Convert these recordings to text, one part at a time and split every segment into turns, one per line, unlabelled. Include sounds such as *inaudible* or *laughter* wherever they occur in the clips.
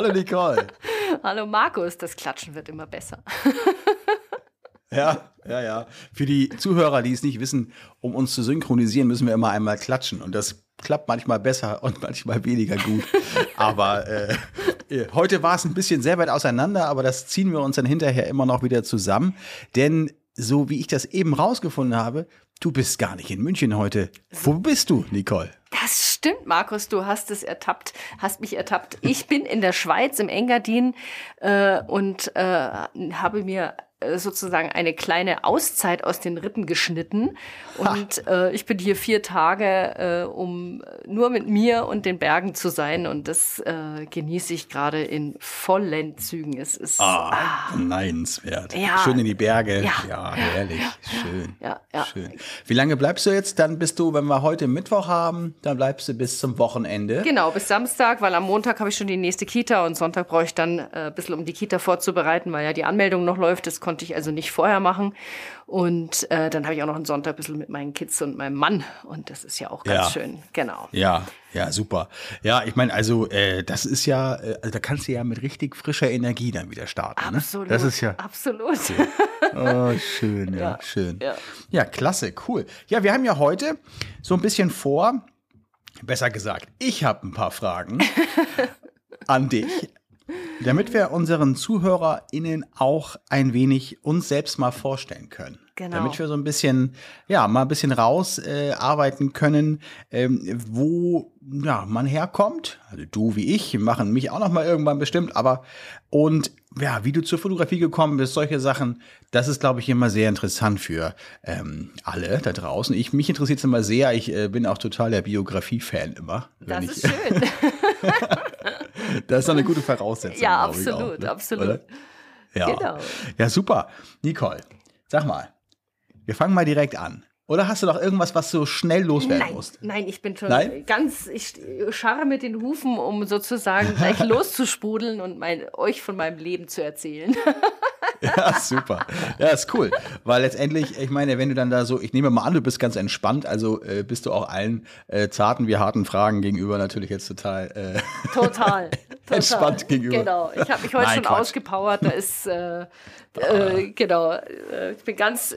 Hallo Nicole. *laughs*
Hallo Markus, das Klatschen wird immer besser. *laughs*
Ja, ja, ja. Für die Zuhörer, die es nicht wissen, um uns zu synchronisieren, müssen wir immer einmal klatschen. Und das klappt manchmal besser und manchmal weniger gut. aber äh, äh, heute war es ein bisschen sehr weit auseinander, aber das ziehen wir uns dann hinterher immer noch wieder zusammen. Denn so wie ich das eben rausgefunden habe, du bist gar nicht in München heute. Wo bist du, Nicole?
Stimmt, Markus, du hast es ertappt, hast mich ertappt. Ich bin in der Schweiz im Engadin äh, und äh, habe mir sozusagen eine kleine Auszeit aus den Rippen geschnitten. Und äh, ich bin hier vier Tage, äh, um nur mit mir und den Bergen zu sein. Und das äh, genieße ich gerade in vollen Zügen. Es ist
ah, ah, neinswert.
Ja.
Schön in die Berge.
Ja,
Ja, herrlich. Schön.
Ja, ja.
Schön. Wie lange bleibst du jetzt? Dann bist du, wenn wir heute Mittwoch haben, dann bleibst du bis zum Wochenende.
Genau, bis Samstag, weil am Montag habe ich schon die nächste Kita und Sonntag brauche ich dann äh, ein bisschen, um die Kita vorzubereiten, weil ja die Anmeldung noch läuft. Das konnte ich also nicht vorher machen. Und äh, dann habe ich auch noch einen Sonntag ein bisschen mit meinen Kids und meinem Mann. Und das ist ja auch ganz
Ja.
schön. Genau.
Ja, ja, super. Ja, ich meine, also äh, das ist ja, äh, also da kannst du ja mit richtig frischer Energie dann wieder starten.
Absolut.
Ne? Das ist ja
Absolut.
oh, schön, ja,
Ja,
schön.
ja.
ja, klasse, cool. Ja, wir haben ja heute so ein bisschen vor, besser gesagt, ich habe ein paar Fragen *laughs* an dich, damit wir unseren ZuhörerInnen auch ein wenig uns selbst mal vorstellen können.
Genau.
Damit wir so ein bisschen, ja, mal ein bisschen rausarbeiten äh, können, ähm, wo ja, man herkommt. Also du wie ich machen mich auch noch mal irgendwann bestimmt, aber und ja, wie du zur Fotografie gekommen bist, solche Sachen, das ist, glaube ich, immer sehr interessant für ähm, alle da draußen. Ich, mich interessiert es immer sehr. Ich äh, bin auch total der Biografie-Fan immer.
Das
ich,
ist schön. *laughs* *laughs*
das ist doch eine gute Voraussetzung.
Ja, absolut,
auch, ne?
absolut.
Oder? Ja.
Genau.
ja, super. Nicole, sag mal, wir fangen mal direkt an. Oder hast du noch irgendwas, was du schnell loswerden
Nein,
musst?
nein, ich bin schon
Nein?
ganz, ich scharre mit den Hufen, um sozusagen gleich *laughs* loszusprudeln und mein, euch von meinem Leben zu erzählen. *laughs* *laughs*
Ja, super. Ja, ist cool. Weil letztendlich, ich meine, wenn du dann da so, ich nehme mal an, du bist ganz entspannt, also äh, bist du auch allen äh, zarten wie harten Fragen gegenüber natürlich jetzt total äh,
Total. *laughs* total.
Entspannt gegenüber.
Genau. Ich habe mich heute
Nein,
schon
Quatsch.
ausgepowert. Da ist, äh, *laughs* äh, genau, äh, ich bin ganz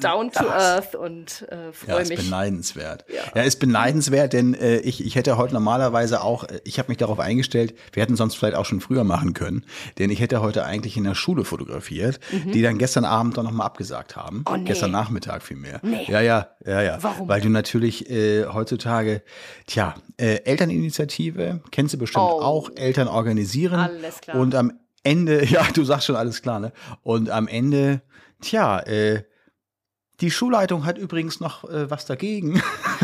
down to earth und äh,
Ja,
freue
ist
mich.
beneidenswert. Ja,
Ja.
ist beneidenswert, denn ich, ich hätte heute normalerweise auch, ich habe mich darauf eingestellt, wir hätten sonst vielleicht auch schon früher machen können, denn ich hätte heute eigentlich in der Schule fotografiert, die dann gestern Abend doch nochmal abgesagt haben.
Mhm. Oh, nee.
Gestern Nachmittag vielmehr.
Nee.
Ja, ja, ja, ja.
Warum?
Weil du natürlich äh, heutzutage, tja, äh, Elterninitiative, kennst du bestimmt
Oh.
auch, Eltern organisieren.
Alles klar.
Und am Ende, *laughs* ja, du sagst schon alles klar, ne? Und am Ende, tja, äh, die Schulleitung hat übrigens noch äh, was dagegen. *laughs*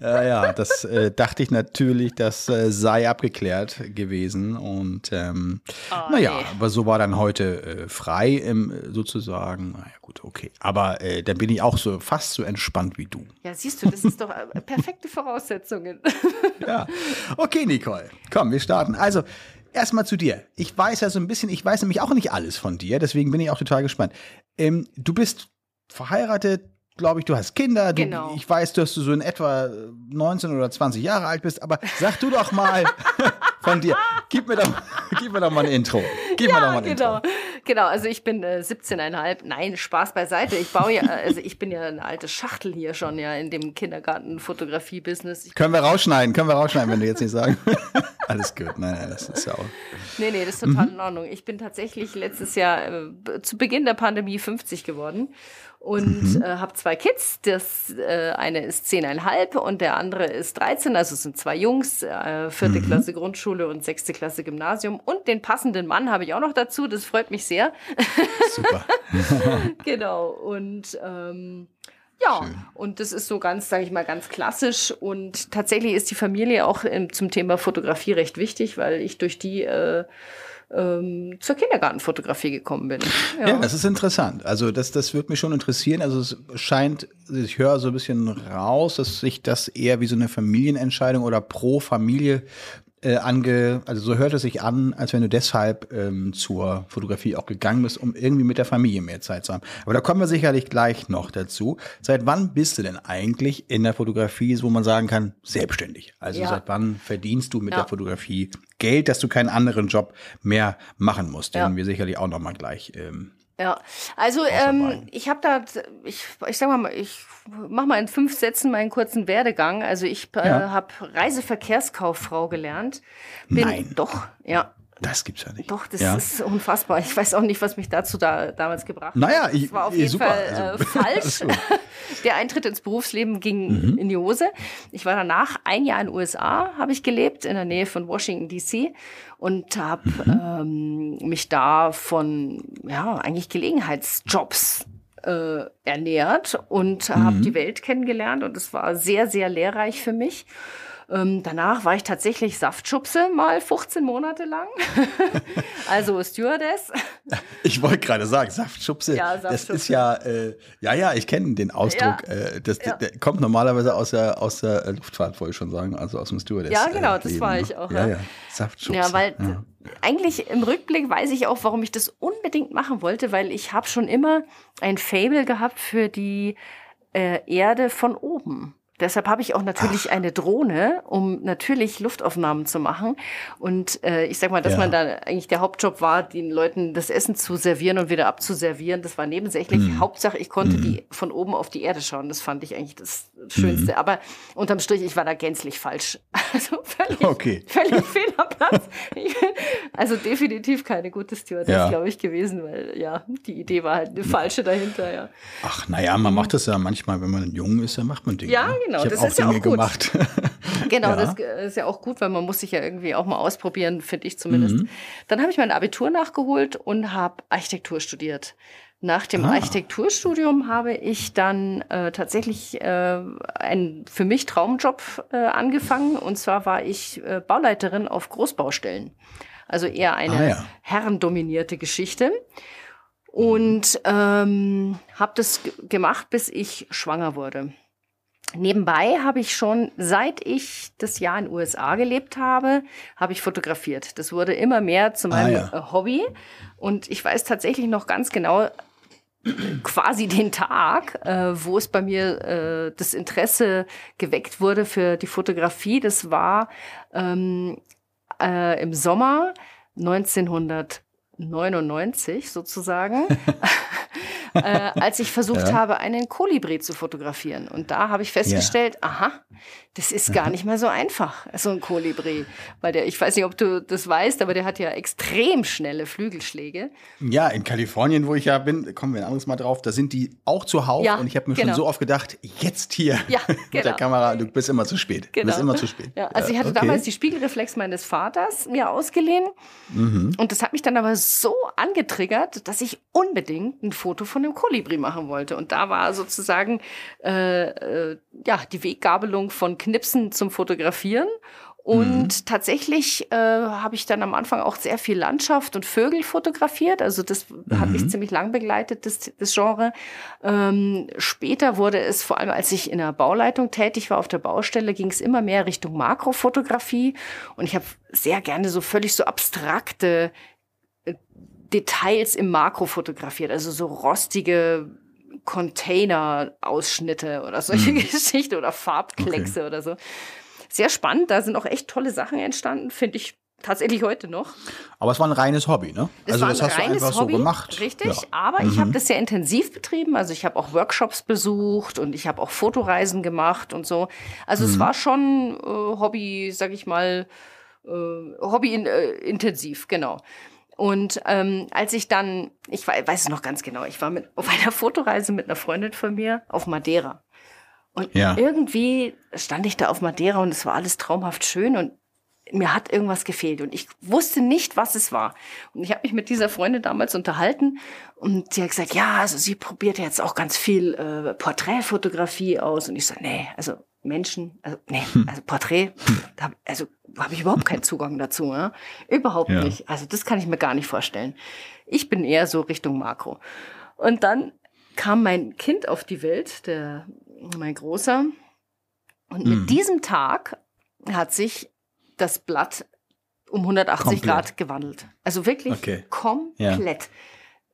ja, ja, das äh, dachte ich natürlich, das äh, sei abgeklärt gewesen. Und ähm, naja,
nee.
aber so war dann heute äh, frei im, äh, sozusagen. Naja, gut, okay. Aber äh, dann bin ich auch so fast so entspannt wie du.
Ja, siehst du, das ist doch äh, perfekte Voraussetzungen. *laughs*
Ja. Okay, Nicole. Komm, wir starten. Also, erstmal zu dir. Ich weiß ja so ein bisschen, ich weiß nämlich auch nicht alles von dir, deswegen bin ich auch total gespannt. Ähm, du bist verheiratet, glaube ich, du hast Kinder. Du,
Genau.
Ich weiß, dass du so in etwa 19 oder 20 Jahre alt bist, aber sag du doch mal *laughs* von dir. Gib mir doch, gib mir doch mal ein Intro. Gib mir doch mal
Ja,
ein
genau.
Intro.
Genau, also ich bin äh, 17,5. Nein, Spaß beiseite. Ich baue ja, also ich bin ja eine alte Schachtel hier schon ja in dem Kindergarten-Fotografie-Business.
Können wir rausschneiden, können wir rausschneiden, wenn du jetzt nicht sagen. *laughs* Alles gut. Nein, nein, das ist ja auch.
Nee, nee, das ist total
Mhm.
in Ordnung. Ich bin tatsächlich letztes Jahr äh, zu Beginn der Pandemie 50 geworden und
Mhm.
äh, habe zwei Kids. Das äh, eine ist 10,5 und der andere ist 13. Also es sind zwei Jungs, äh, vierte
Mhm.
Klasse Grundschule und sechste Klasse Gymnasium. Und den passenden Mann habe ich auch noch dazu. Das freut mich sehr.
Super. *laughs*
genau. Und ähm, ja,
Schön.
und das ist so ganz, sage ich mal, ganz klassisch. Und tatsächlich ist die Familie auch ähm, zum Thema Fotografie recht wichtig, weil ich durch die äh, ähm, zur Kindergartenfotografie gekommen bin.
Ja, das ist interessant. Also das, das würde mich schon interessieren. Also es scheint, ich höre so ein bisschen raus, dass sich das eher wie so eine Familienentscheidung oder pro Familie äh, ange, also so hört es sich an, als wenn du deshalb ähm, zur Fotografie auch gegangen bist, um irgendwie mit der Familie mehr Zeit zu haben. Aber da kommen wir sicherlich gleich noch dazu. Seit wann bist du denn eigentlich in der Fotografie, wo man sagen kann, selbstständig? Also ja. seit wann verdienst du mit ja. der Fotografie Geld, dass du keinen anderen Job mehr machen musst, den ja. wir sicherlich auch noch mal gleich ähm,
ja, also ähm, ich habe da, ich, ich sag mal, ich mach mal in fünf Sätzen meinen kurzen Werdegang. Also ich äh, ja. habe Reiseverkehrskauffrau gelernt. Bin,
Nein.
Doch, ja.
Das gibt's ja nicht.
Doch, das ja. ist unfassbar. Ich weiß auch nicht, was mich dazu da damals gebracht hat.
Naja,
ich, war auf jeden super. Fall äh, also, *laughs* falsch. *laughs* Der Eintritt ins Berufsleben ging mhm. in die Hose. Ich war danach ein Jahr in den USA, habe ich gelebt, in der Nähe von Washington D.C. und habe mhm. ähm, mich da von ja eigentlich Gelegenheitsjobs äh, ernährt und mhm. habe die Welt kennengelernt und es war sehr sehr lehrreich für mich. Ähm, danach war ich tatsächlich Saftschubse mal 15 Monate lang. *laughs* also Stewardess. *laughs*
Ich wollte gerade sagen, Saftschubse, ja, Saftschubse. das ist ja, äh, ja, ja, ich kenne den Ausdruck. Ja, äh, das ja. der kommt normalerweise aus der, aus der Luftfahrt, wollte ich schon sagen, also aus dem Stewardess.
Ja, genau, äh, das war ich auch. Ja, ja, Saftschubse. Ja, weil eigentlich im Rückblick weiß ich auch, warum ich das unbedingt machen wollte, weil ich habe schon immer ein Fable gehabt für die äh, Erde von oben. Deshalb habe ich auch natürlich Ach. eine Drohne, um natürlich Luftaufnahmen zu machen. Und äh, ich sag mal, dass ja. man da eigentlich der Hauptjob war, den Leuten das Essen zu servieren und wieder abzuservieren. Das war nebensächlich. Mhm. Hauptsache, ich konnte mhm. die von oben auf die Erde schauen. Das fand ich eigentlich das Schönste. Mhm. Aber unterm Strich, ich war da gänzlich falsch. *laughs* Also völlig, okay. völlig Fehlerplatz. also definitiv keine gute Stewardess, ja. glaube ich, gewesen, weil ja, die Idee war halt eine falsche dahinter, ja.
Ach, naja, man macht das ja manchmal, wenn man jung ist, dann macht man Dinge.
Ja, ne? Genau.
Das ist Dinge ja auch gut. gemacht. *laughs*
genau, ja. das ist ja auch gut, weil man muss sich ja irgendwie auch mal ausprobieren, finde ich zumindest. Mhm. Dann habe ich mein Abitur nachgeholt und habe Architektur studiert. Nach dem ah. Architekturstudium habe ich dann äh, tatsächlich äh, einen für mich Traumjob äh, angefangen. Und zwar war ich äh, Bauleiterin auf Großbaustellen. Also eher eine ah, ja. herrendominierte Geschichte. Und ähm, habe das gemacht, bis ich schwanger wurde. Nebenbei habe ich schon, seit ich das Jahr in den USA gelebt habe, habe ich fotografiert. Das wurde immer mehr zu ah, meinem ah, ja. Äh, Hobby. Und ich weiß tatsächlich noch ganz genau, *clears throat* quasi den Tag, äh, wo es bei mir äh, das Interesse geweckt wurde für die Fotografie. Das war ähm, äh, im Sommer 1999 sozusagen. *laughs* *laughs* äh, als ich versucht ja. habe, einen Kolibri zu fotografieren. Und da habe ich festgestellt, ja. aha, das ist gar nicht mehr so einfach, so ein Kolibri. Weil der, ich weiß nicht, ob du das weißt, aber der hat ja extrem schnelle Flügelschläge.
Ja, in Kalifornien, wo ich ja bin, kommen wir ein anderes Mal drauf, da sind die auch zuhauf. Ja, und ich habe mir genau. schon so oft gedacht, jetzt hier ja, genau. *laughs* mit der genau. Kamera, du bist immer zu spät. Genau. Du bist genau. immer zu spät.
Ja, also ich hatte okay. damals die Spiegelreflex meines Vaters mir ausgeliehen. Mhm. Und das hat mich dann aber so angetriggert, dass ich unbedingt ein Foto von dem Kolibri machen wollte. Und da war sozusagen äh, äh, ja die Weggabelung von Knipsen zum Fotografieren. Und mhm. tatsächlich äh, habe ich dann am Anfang auch sehr viel Landschaft und Vögel fotografiert. Also das mhm. hat mich mhm. ziemlich lang begleitet, das, das Genre. Ähm, später wurde es, vor allem als ich in der Bauleitung tätig war auf der Baustelle, ging es immer mehr Richtung Makrofotografie. Und ich habe sehr gerne so völlig so abstrakte äh, Details im Makro fotografiert. Also so rostige Container-Ausschnitte oder solche mhm. *laughs* Geschichten oder Farbkleckse okay. oder so. Sehr spannend, da sind auch echt tolle Sachen entstanden, finde ich tatsächlich heute noch.
Aber es war ein reines Hobby, ne?
Das also das hast du einfach Hobby, so gemacht. Richtig, ja. aber mhm. ich habe das sehr intensiv betrieben. Also ich habe auch Workshops besucht und ich habe auch Fotoreisen gemacht und so. Also mhm. es war schon äh, Hobby, sag ich mal, äh, Hobby in, äh, intensiv, genau. Und ähm, als ich dann, ich weiß es noch ganz genau, ich war mit, auf einer Fotoreise mit einer Freundin von mir auf Madeira. Und ja. irgendwie stand ich da auf Madeira und es war alles traumhaft schön und mir hat irgendwas gefehlt und ich wusste nicht, was es war. Und ich habe mich mit dieser Freundin damals unterhalten und sie hat gesagt, ja, also sie probiert jetzt auch ganz viel äh, Porträtfotografie aus und ich so, nee, also Menschen, also nee, *laughs* hm. also Porträt, da, also habe ich überhaupt keinen Zugang dazu, ne? überhaupt ja. nicht. Also das kann ich mir gar nicht vorstellen. Ich bin eher so Richtung Makro. Und dann kam mein Kind auf die Welt, der mein Großer, und mit mhm. diesem Tag hat sich das Blatt um 180
Komplett.
Grad gewandelt. Also wirklich
Okay.
komplett.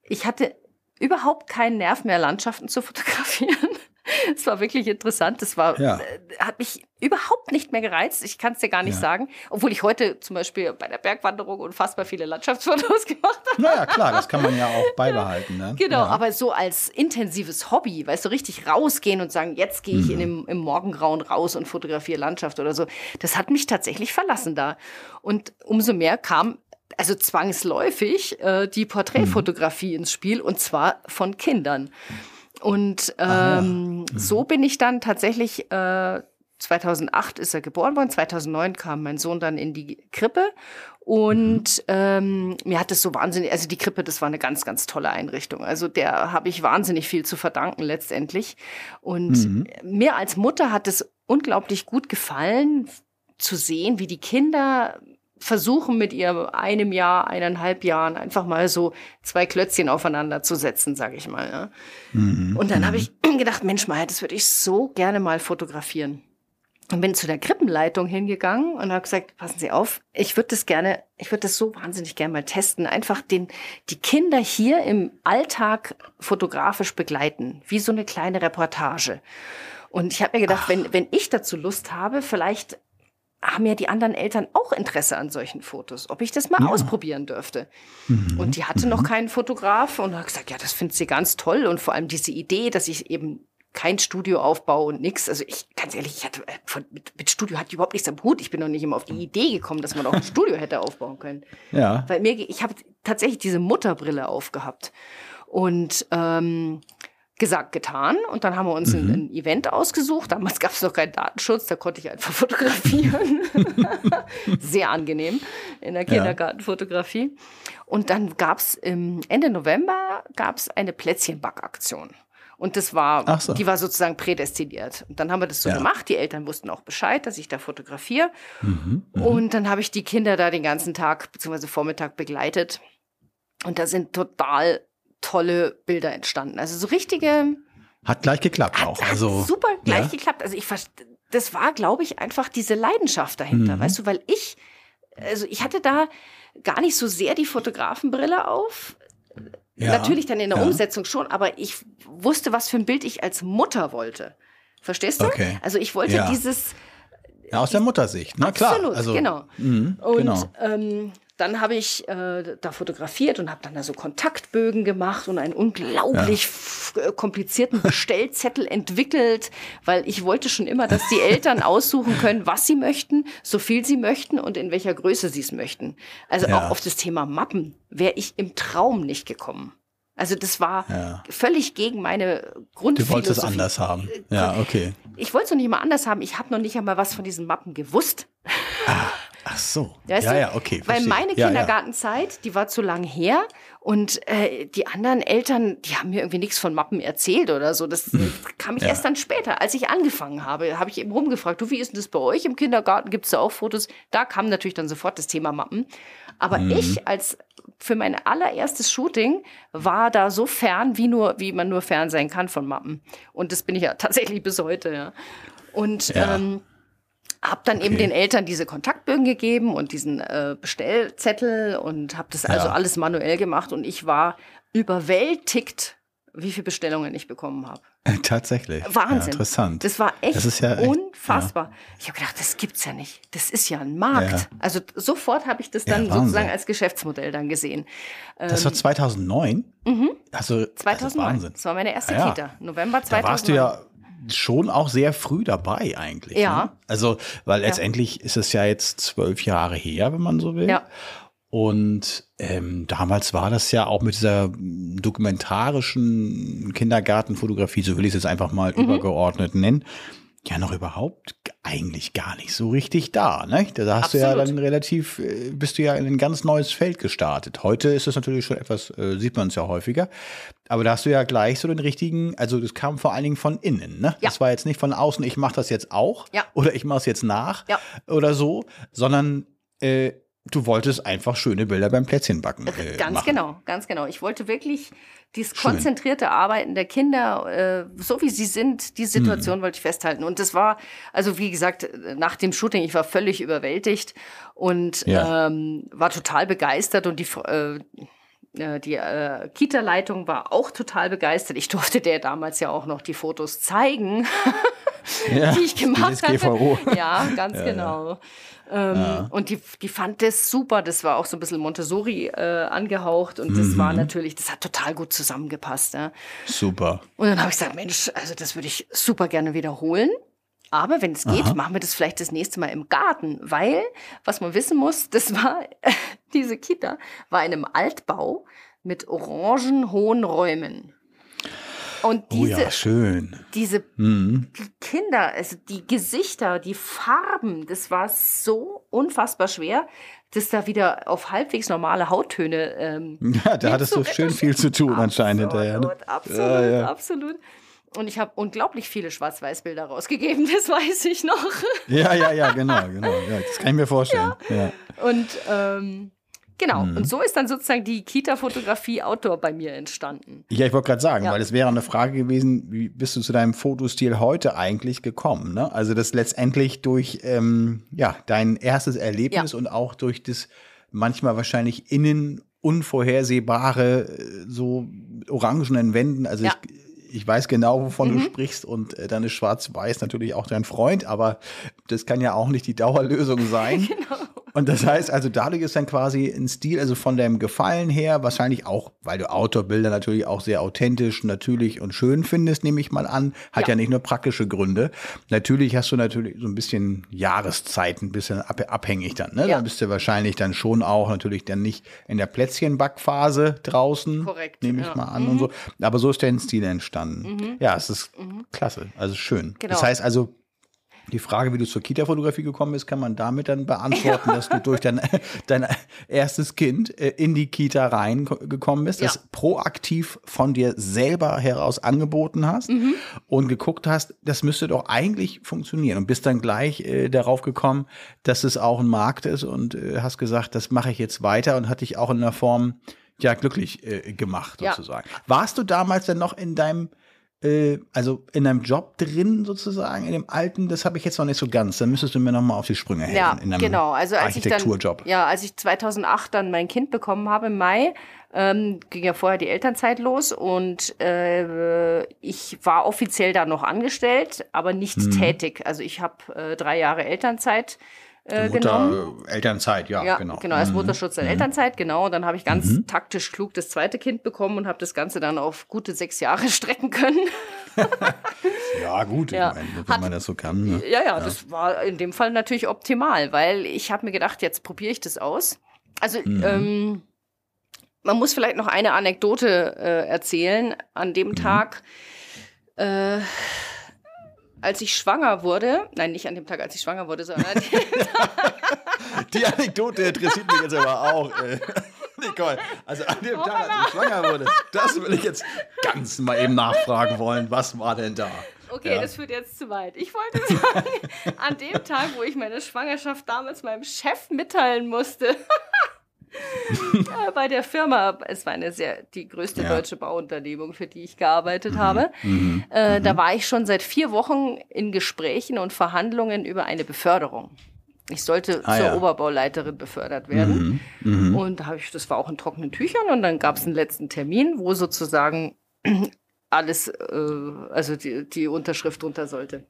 Ich hatte überhaupt keinen Nerv mehr, Landschaften zu fotografieren. Es war wirklich interessant. Das war,
Ja.
äh, hat mich überhaupt nicht mehr gereizt. Ich kann es dir gar nicht
Ja.
sagen. Obwohl ich heute zum Beispiel bei der Bergwanderung unfassbar viele Landschaftsfotos *laughs* gemacht habe.
Naja, klar, das kann man ja auch *laughs* beibehalten. Ne?
Genau,
ja.
aber so als intensives Hobby, weißt du, richtig rausgehen und sagen, jetzt gehe ich in dem, im Morgengrauen raus und fotografiere Landschaft oder so, das hat mich tatsächlich verlassen da. Und umso mehr kam, also zwangsläufig, äh, die Porträtfotografie ins Spiel und zwar von Kindern. Und ähm, so bin ich dann tatsächlich, äh, 2008 ist er geboren worden, 2009 kam mein Sohn dann in die Krippe. Und ähm, mir hat es so wahnsinnig, also die Krippe, das war eine ganz, ganz tolle Einrichtung. Also der habe ich wahnsinnig viel zu verdanken letztendlich. Und mir als Mutter hat es unglaublich gut gefallen zu sehen, wie die Kinder versuchen mit ihrem einem Jahr, eineinhalb Jahren einfach mal so zwei Klötzchen aufeinander zu setzen, sage ich mal. Ja. Und dann habe ich *clears throat* gedacht, Mensch, Maya, das würde ich so gerne mal fotografieren. Und bin zu der Krippenleitung hingegangen und habe gesagt, passen Sie auf, ich würde das gerne, ich würde das so wahnsinnig gerne mal testen, einfach den, die Kinder hier im Alltag fotografisch begleiten, wie so eine kleine Reportage. Und ich habe mir gedacht, wenn, wenn ich dazu Lust habe, vielleicht haben ja die anderen Eltern auch Interesse an solchen Fotos, ob ich das mal ausprobieren dürfte. Und die hatte noch keinen Fotograf und hat gesagt, ja, das findet sie ganz toll und vor allem diese Idee, dass ich eben kein Studio aufbaue und nix. Also ich, ganz ehrlich, ich hatte äh, von, mit, mit Studio hatte ich überhaupt nichts am Hut. Ich bin noch nicht immer auf die Idee gekommen, dass man auch ein *laughs* Studio hätte aufbauen können.
Ja.
Weil mir, ich habe tatsächlich diese Mutterbrille aufgehabt und ähm, gesagt, getan. Und dann haben wir uns ein, ein Event ausgesucht. Damals gab es noch keinen Datenschutz, da konnte ich einfach *laughs* fotografieren. *laughs* Sehr angenehm in der Kindergartenfotografie. Und dann gab es Ende November gab's eine Plätzchenbackaktion. Und das war,
so.
die war sozusagen prädestiniert. Und dann haben wir das so
Ja.
gemacht. Die Eltern wussten auch Bescheid, dass ich da fotografiere.
Mhm,
Und dann habe ich die Kinder da den ganzen Tag bzw. Vormittag begleitet. Und da sind total tolle Bilder entstanden. Also so richtige,
Hat gleich geklappt
hat,
auch.
hat
Also,
super gleich
ja.
geklappt. Also ich das war, glaube ich, einfach diese Leidenschaft dahinter,
Mhm.
weißt du, weil ich, also ich hatte da gar nicht so sehr die Fotografenbrille auf.
Ja,
Natürlich dann in der
ja.
Umsetzung schon, aber ich wusste, was für ein Bild ich als Mutter wollte. Verstehst du?
Okay.
Also ich wollte dieses,
Ja, aus der Muttersicht, na klar.
Absolut,
also,
genau.
Mhm,
Und
genau.
ähm, dann habe ich äh, da fotografiert und habe dann da so Kontaktbögen gemacht und einen unglaublich f- äh, komplizierten Bestellzettel *laughs* entwickelt, weil ich wollte schon immer, dass die Eltern aussuchen können, was sie möchten, so viel sie möchten und in welcher Größe sie es möchten. Also
Ja.
auch auf das Thema Mappen wäre ich im Traum nicht gekommen. Also das war
Ja.
völlig gegen meine
Du
Grundphilosophie.
wolltest es anders haben. Ja, okay.
Ich wollte es noch nicht mal anders haben. Ich habe noch nicht einmal was von diesen Mappen gewusst. *laughs*
Ach so.
Weißt
ja,
du?
ja, okay.
Weil
verstehe.
meine
ja, ja.
Kindergartenzeit, die war zu lang her und äh, die anderen Eltern, die haben mir irgendwie nichts von Mappen erzählt oder so. Das äh, kam ich
Ja.
erst dann später, als ich angefangen habe, habe ich eben rumgefragt, du, wie ist denn das bei euch im Kindergarten? Gibt es da auch Fotos? Da kam natürlich dann sofort das Thema Mappen. Aber
Mhm.
ich als für mein allererstes Shooting war da so fern, wie nur, wie man nur fern sein kann von Mappen. Und das bin ich ja *laughs* tatsächlich bis heute, ja. Und ähm, habe dann eben
Okay.
den Eltern diese Kontaktbögen gegeben und diesen äh, Bestellzettel und habe das also
Ja.
alles manuell gemacht und ich war überwältigt, wie viele Bestellungen ich bekommen habe. *laughs*
Tatsächlich.
Wahnsinn.
Ja, interessant.
Das war echt
Das ja echt-
unfassbar. Ich habe gedacht, das gibt's ja nicht. Das ist ja ein Markt.
Ja.
Also sofort habe ich das
Ja,
dann sozusagen als Geschäftsmodell dann gesehen.
Das war 2009? Mhm. Also, Das
2009.
ist Wahnsinn.
Das war meine erste
Ah ja.
Kita. November
Da
2009.
warst du ja schon auch sehr früh dabei eigentlich.
Ja.
Ne? Also, weil letztendlich ist es ja jetzt zwölf Jahre her, wenn man so will.
Ja.
Und ähm, damals war das ja auch mit dieser dokumentarischen Kindergartenfotografie, so will ich es jetzt einfach mal
Mhm.
übergeordnet nennen, ja noch überhaupt eigentlich gar nicht so richtig da. Ne? Da hast du ja
Absolut.
dann relativ, äh, bist du ja in ein ganz neues Feld gestartet. Heute ist es natürlich schon etwas, äh, sieht man es ja häufiger. Aber da hast du ja gleich so den richtigen, also das kam vor allen Dingen von innen. Ne?
Ja.
Das war jetzt nicht von außen, ich mache das jetzt auch
Ja.
oder ich mache es jetzt nach
Ja.
oder so, sondern äh, du wolltest einfach schöne Bilder beim Plätzchenbacken äh,
Ganz
machen.
genau, ganz genau. Ich wollte wirklich dieses
Schön.
konzentrierte Arbeiten der Kinder, äh, so wie sie sind, die
Hm.
Situation wollte ich festhalten. Und das war, also wie gesagt, nach dem Shooting, ich war völlig überwältigt und
Ja.
ähm, war total begeistert und die äh, äh, die äh, Kita-Leitung war auch total begeistert. Ich durfte der damals ja auch noch die Fotos zeigen, *laughs*
Ja,
die ich gemacht hatte.
DSGVO. *laughs*
Ja, ganz genau. Ähm, Und die, die fand das super. Das war auch so ein bisschen Montessori äh, angehaucht und das
Mhm.
war natürlich, das hat total gut zusammengepasst. Ja.
Super.
Und dann habe ich gesagt, Mensch, also das würde ich super gerne wiederholen. Aber wenn es geht, machen wir das vielleicht das nächste Mal im Garten, weil, was man wissen muss, *laughs* das war, diese Kita war in einem Altbau mit orangen hohen Räumen. Und
Oh
diese,
ja, schön.
diese
Mhm.
Kinder, also die Gesichter, die Farben, das war so unfassbar schwer, das da wieder auf halbwegs normale Hauttöne ähm, *laughs*
Ja, da hattest du schön viel zu tun anscheinend hinterher. Ne?
Absolut, absolut,
Ja, ja.
absolut. Und ich habe unglaublich viele Schwarz-Weiß-Bilder rausgegeben, *laughs* das weiß ich noch.
Ja, ja, ja, genau, genau. Ja, das kann ich mir vorstellen. Ja.
Und ähm, genau,
Mhm.
und so ist dann sozusagen die Kita-Fotografie Outdoor bei mir entstanden.
Ja, ich wollte gerade sagen,
Ja.
weil es wäre eine Frage gewesen, wie bist du zu deinem Fotostil heute eigentlich gekommen? Ne? Also das letztendlich durch ähm, ja dein erstes Erlebnis und auch durch das manchmal wahrscheinlich innen unvorhersehbare äh, so orangenen Wänden. Also
Ja.
ich, ich weiß genau, wovon du sprichst und äh, dann ist Schwarz-Weiß natürlich auch dein Freund, aber das kann ja auch nicht die Dauerlösung sein. *laughs*
Genau.
Und das heißt, also dadurch ist dann quasi ein Stil, also von deinem Gefallen her, wahrscheinlich auch, weil du Outdoor-Bilder natürlich auch sehr authentisch, natürlich und schön findest, nehme ich mal an, hat ja.
Ja.
nicht nur praktische Gründe. Natürlich hast du natürlich so ein bisschen Jahreszeiten, ein bisschen ab, abhängig dann, ne?
Ja.
Dann bist du wahrscheinlich dann schon auch natürlich dann nicht in der Plätzchenbackphase draußen,
Korrekt,
nehme ich
ja. Mhm.
mal an und so. Aber so ist dein Stil entstanden. Ja, es ist klasse, also schön.
Genau.
Das heißt also, die Frage, wie du zur Kita-Fotografie gekommen bist, kann man damit dann beantworten, dass du durch dein, *laughs* dein erstes Kind äh, in die Kita reingekommen bist,
Ja.
das proaktiv von dir selber heraus angeboten hast
Mhm.
und geguckt hast, das müsste doch eigentlich funktionieren und bist dann gleich äh, darauf gekommen, dass es auch ein Markt ist und äh, hast gesagt, das mache ich jetzt weiter und hat dich auch in einer Form ja glücklich äh, gemacht
Ja.
sozusagen. Warst du damals denn noch in deinem äh, also in deinem Job drin sozusagen, in dem alten, das habe ich jetzt noch nicht so ganz. Dann müsstest du mir noch mal auf die Sprünge helfen.
Ja,
in einem
genau. Also als ich dann,
Architekturjob.
ja, als ich 2008 dann mein Kind bekommen habe im Mai, ähm, ging ja vorher die Elternzeit los und äh, ich war offiziell da noch angestellt, aber nicht
Mhm.
tätig. Also ich habe äh, drei Jahre Elternzeit äh, genommen.
Mutter, äh, Elternzeit, ja,
Ja,
genau.
genau, als Mutterschutz in Elternzeit, genau. Und dann habe ich ganz
Mhm.
taktisch klug das zweite Kind bekommen und habe das Ganze dann auf gute sechs Jahre *laughs* strecken können. *laughs*
Ja, gut,
Ja.
ich meine, wenn
Hat-
man das so kann. Ne?
Ja, ja, das war in dem Fall natürlich optimal, weil ich habe mir gedacht, jetzt probiere ich das aus. Also ähm, man muss vielleicht noch eine Anekdote äh, erzählen. An dem Tag, äh, als ich schwanger wurde, nein, nicht an dem Tag, als ich schwanger wurde, sondern an dem *laughs*
Die Anekdote interessiert mich jetzt aber auch. Äh. *laughs* Nicole, also an dem Tag, als du schwanger wurdest, das will ich jetzt ganz mal eben nachfragen wollen. Was war denn da?
Okay,
Ja.
das führt jetzt zu weit. Ich wollte sagen, an dem Tag, wo ich meine Schwangerschaft damals meinem Chef mitteilen musste, *laughs* *laughs* bei der Firma, es war eine sehr, die größte
Ja. Mhm.
deutsche Bauunternehmung, für die ich gearbeitet habe, äh, da war ich schon seit vier Wochen in Gesprächen und Verhandlungen über eine Beförderung. Ich sollte
Ah,
zur
ja. Mhm.
wo sozusagen *clears throat* alles, äh, also die, die Unterschrift drunter sollte.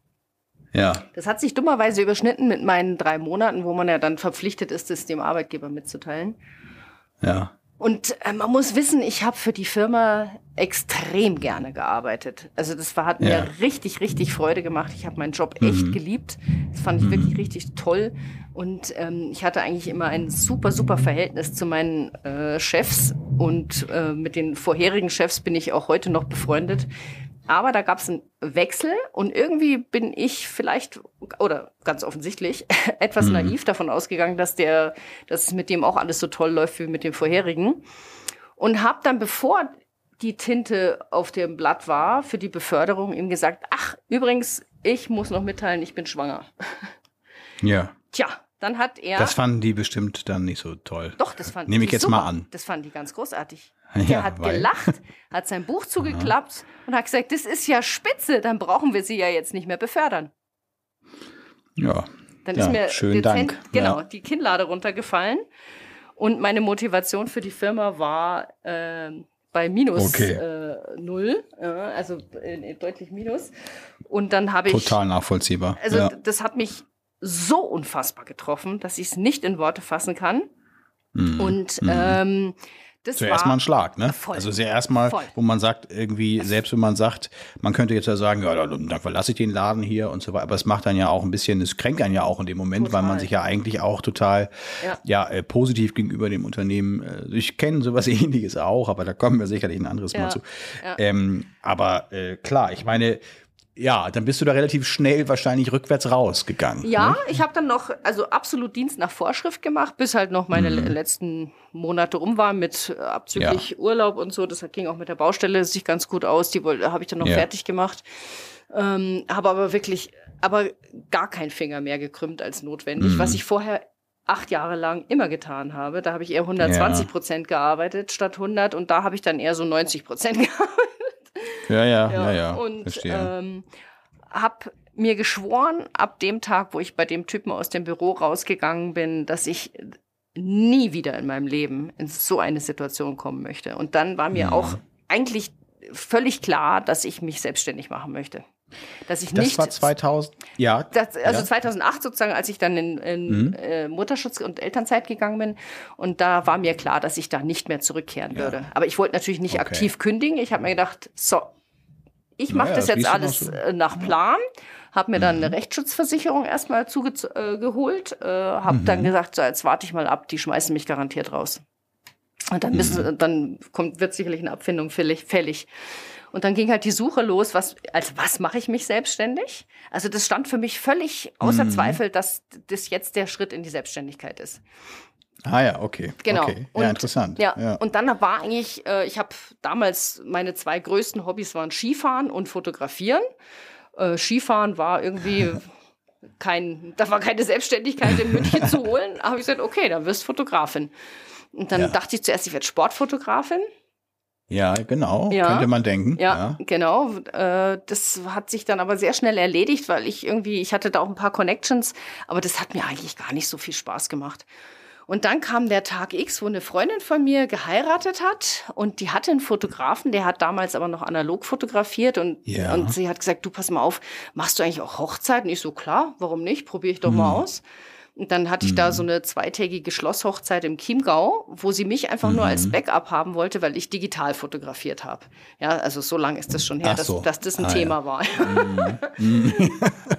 Ja.
Das hat sich dummerweise überschnitten mit meinen drei Monaten, wo man ja dann verpflichtet ist, es dem Arbeitgeber mitzuteilen.
Ja.
Und äh, man muss wissen, ich habe für die Firma extrem gerne gearbeitet. Also das war, hat
Ja.
mir richtig, richtig Freude gemacht. Ich habe meinen Job echt geliebt. Das fand ich wirklich richtig toll. Und ähm, ich hatte eigentlich immer ein super, super Verhältnis zu meinen äh, Chefs. Und äh, mit den vorherigen Chefs bin ich auch heute noch befreundet. Aber da gab es einen Wechsel und irgendwie bin ich vielleicht, oder ganz offensichtlich, *laughs* etwas naiv davon ausgegangen, dass der, dass es mit dem auch alles so toll läuft wie mit dem vorherigen. Und habe dann, bevor die Tinte auf dem Blatt war für die Beförderung, ihm gesagt, ach, übrigens, ich muss noch mitteilen, ich bin schwanger.
Ja.
Tja, dann hat er.
Das fanden die bestimmt dann nicht so toll.
Doch, das fanden
Nehme ich
die
jetzt
super.
mal an.
Das fanden die ganz großartig.
Ja,
Der hat
weil-
gelacht, hat sein Buch *laughs* zugeklappt und hat gesagt, das ist ja spitze, dann brauchen wir sie ja jetzt nicht mehr befördern.
Ja.
Dann
ja,
ist mir
schönen
dezent,
Dank.
genau,
Ja.
die Kinnlade runtergefallen. Und meine Motivation für die Firma war ähm, bei minus
Okay.
äh, null, äh, also äh, deutlich minus. Und dann habe ich,
Total nachvollziehbar.
also
ja.
das hat mich so unfassbar getroffen, dass ich es nicht in Worte fassen kann.
Mhm.
Und ähm, das
Zuerst
war
mal ein Schlag, ne?
Voll.
Also sehr erstmal, wo man sagt, irgendwie, selbst wenn man sagt, man könnte jetzt ja sagen, ja, dann, dann verlasse ich den Laden hier und so weiter, aber es macht dann ja auch ein bisschen, es kränkt einen ja auch in dem Moment, weil man
Total.
sich ja eigentlich auch total
Ja.
ja, äh, positiv gegenüber dem Unternehmen, äh, ich kenne sowas *laughs* ähnliches auch, aber da kommen wir sicherlich ein anderes
Ja.
Mal zu.
Ja.
Ähm, aber äh, klar, ich meine, ja, dann bist du da relativ schnell wahrscheinlich rückwärts rausgegangen.
Ja,
Ne?
ich habe dann noch, also absolut Dienst nach Vorschrift gemacht, bis halt noch meine le- letzten Monate rum waren mit äh, abzüglich Urlaub und so. Das ging auch mit der Baustelle sich ganz gut aus. Die habe ich dann noch
Ja.
fertig gemacht. Ähm, habe aber wirklich, aber gar keinen Finger mehr gekrümmt als notwendig,
Mhm.
was ich vorher acht Jahre lang immer getan habe. Da habe ich eher 120 Prozent gearbeitet statt 100 und da habe ich dann eher so 90 Prozent *laughs* gearbeitet.
Ja, ja, ja, ja.
Und
verstehe.
ähm, habe mir geschworen, ab dem Tag, wo ich bei dem Typen aus dem Büro rausgegangen bin, dass ich nie wieder in meinem Leben in so eine Situation kommen möchte. Und dann war mir
Mhm.
auch eigentlich völlig klar, dass ich mich selbstständig machen möchte. Dass ich
das
nicht
war 2000, ja.
das, also
ja.
2008 sozusagen, als ich dann in, in
Mhm.
äh, Mutterschutz und Elternzeit gegangen bin. Und da war mir klar, dass ich da nicht mehr zurückkehren
Ja.
würde. Aber ich wollte natürlich nicht
Okay.
aktiv kündigen. Ich habe mir gedacht, so, ich mache
Naja,
das jetzt alles äh, nach Plan. Habe mir
Mhm.
dann eine Rechtsschutzversicherung erstmal zugeholt. Äh, äh, habe dann
Mhm.
gesagt, so, jetzt warte ich mal ab, die schmeißen mich garantiert raus. Und dann, müssen,
Mhm.
dann kommt, wird sicherlich eine Abfindung fällig. Und dann ging halt die Suche los, was, als was mache ich mich selbstständig? Also das stand für mich völlig außer
Mhm.
Zweifel, dass das jetzt der Schritt in die Selbstständigkeit ist.
Ah ja, okay.
Genau.
Okay.
Und,
ja, interessant.
Ja,
ja.
und dann war eigentlich, äh, ich habe damals meine zwei größten Hobbys waren Skifahren und Fotografieren. Äh, Skifahren war irgendwie *laughs* kein, da war keine Selbstständigkeit in München zu holen. Habe ich gesagt, okay, dann wirst Fotografin. Und dann
Ja.
dachte ich zuerst, ich werde Sportfotografin.
Ja, genau.
Ja.
Könnte man denken.
Ja, genau. Äh, das hat sich dann aber sehr schnell erledigt, weil ich irgendwie, ich hatte da auch ein paar Connections, aber das hat mir eigentlich gar nicht so viel Spaß gemacht. Und dann kam der Tag X, wo eine Freundin von mir geheiratet hat und die hatte einen Fotografen, der hat damals aber noch analog fotografiert und,
Ja.
und sie hat gesagt, du pass mal auf, machst du eigentlich auch Hochzeiten? Ich so, klar, warum nicht? Probiere ich doch mal
Hm.
aus. Und dann hatte ich da so eine zweitägige Schlosshochzeit im Chiemgau, wo sie mich einfach nur
Mhm.
als Backup haben wollte, weil ich digital fotografiert habe. Ja, also so lange ist das schon her,
Ach
dass,
so.
dass das ein
Ah,
Thema war. *laughs*